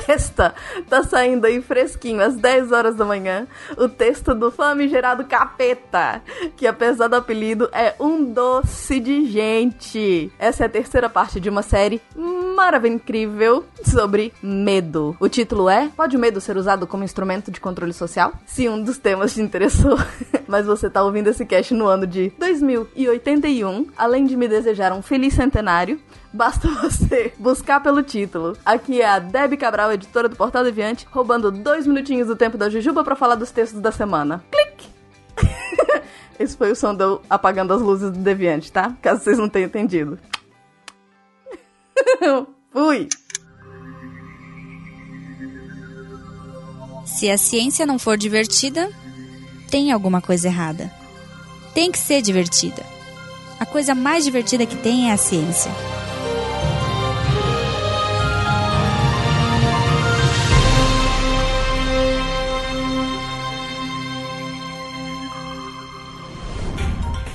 sexta tá saindo aí fresquinho, às 10 horas da manhã, o texto do famigerado Capeta, que apesar do apelido é um doce de gente. Essa é a terceira parte de uma série maravilhosa, incrível sobre medo. O título é Pode o medo ser usado como instrumento de controle social? Se um dos temas te interessou, [LAUGHS] mas você tá ouvindo esse cast no ano de 2081, além de me desejar um feliz centenário, Basta você buscar pelo título. Aqui é a Debbie Cabral, editora do Portal Deviante, roubando dois minutinhos do tempo da Jujuba para falar dos textos da semana. Clique! [LAUGHS] Esse foi o som do apagando as luzes do Deviante, tá? Caso vocês não tenham entendido. [LAUGHS] Fui! Se a ciência não for divertida, tem alguma coisa errada. Tem que ser divertida. A coisa mais divertida que tem é a ciência.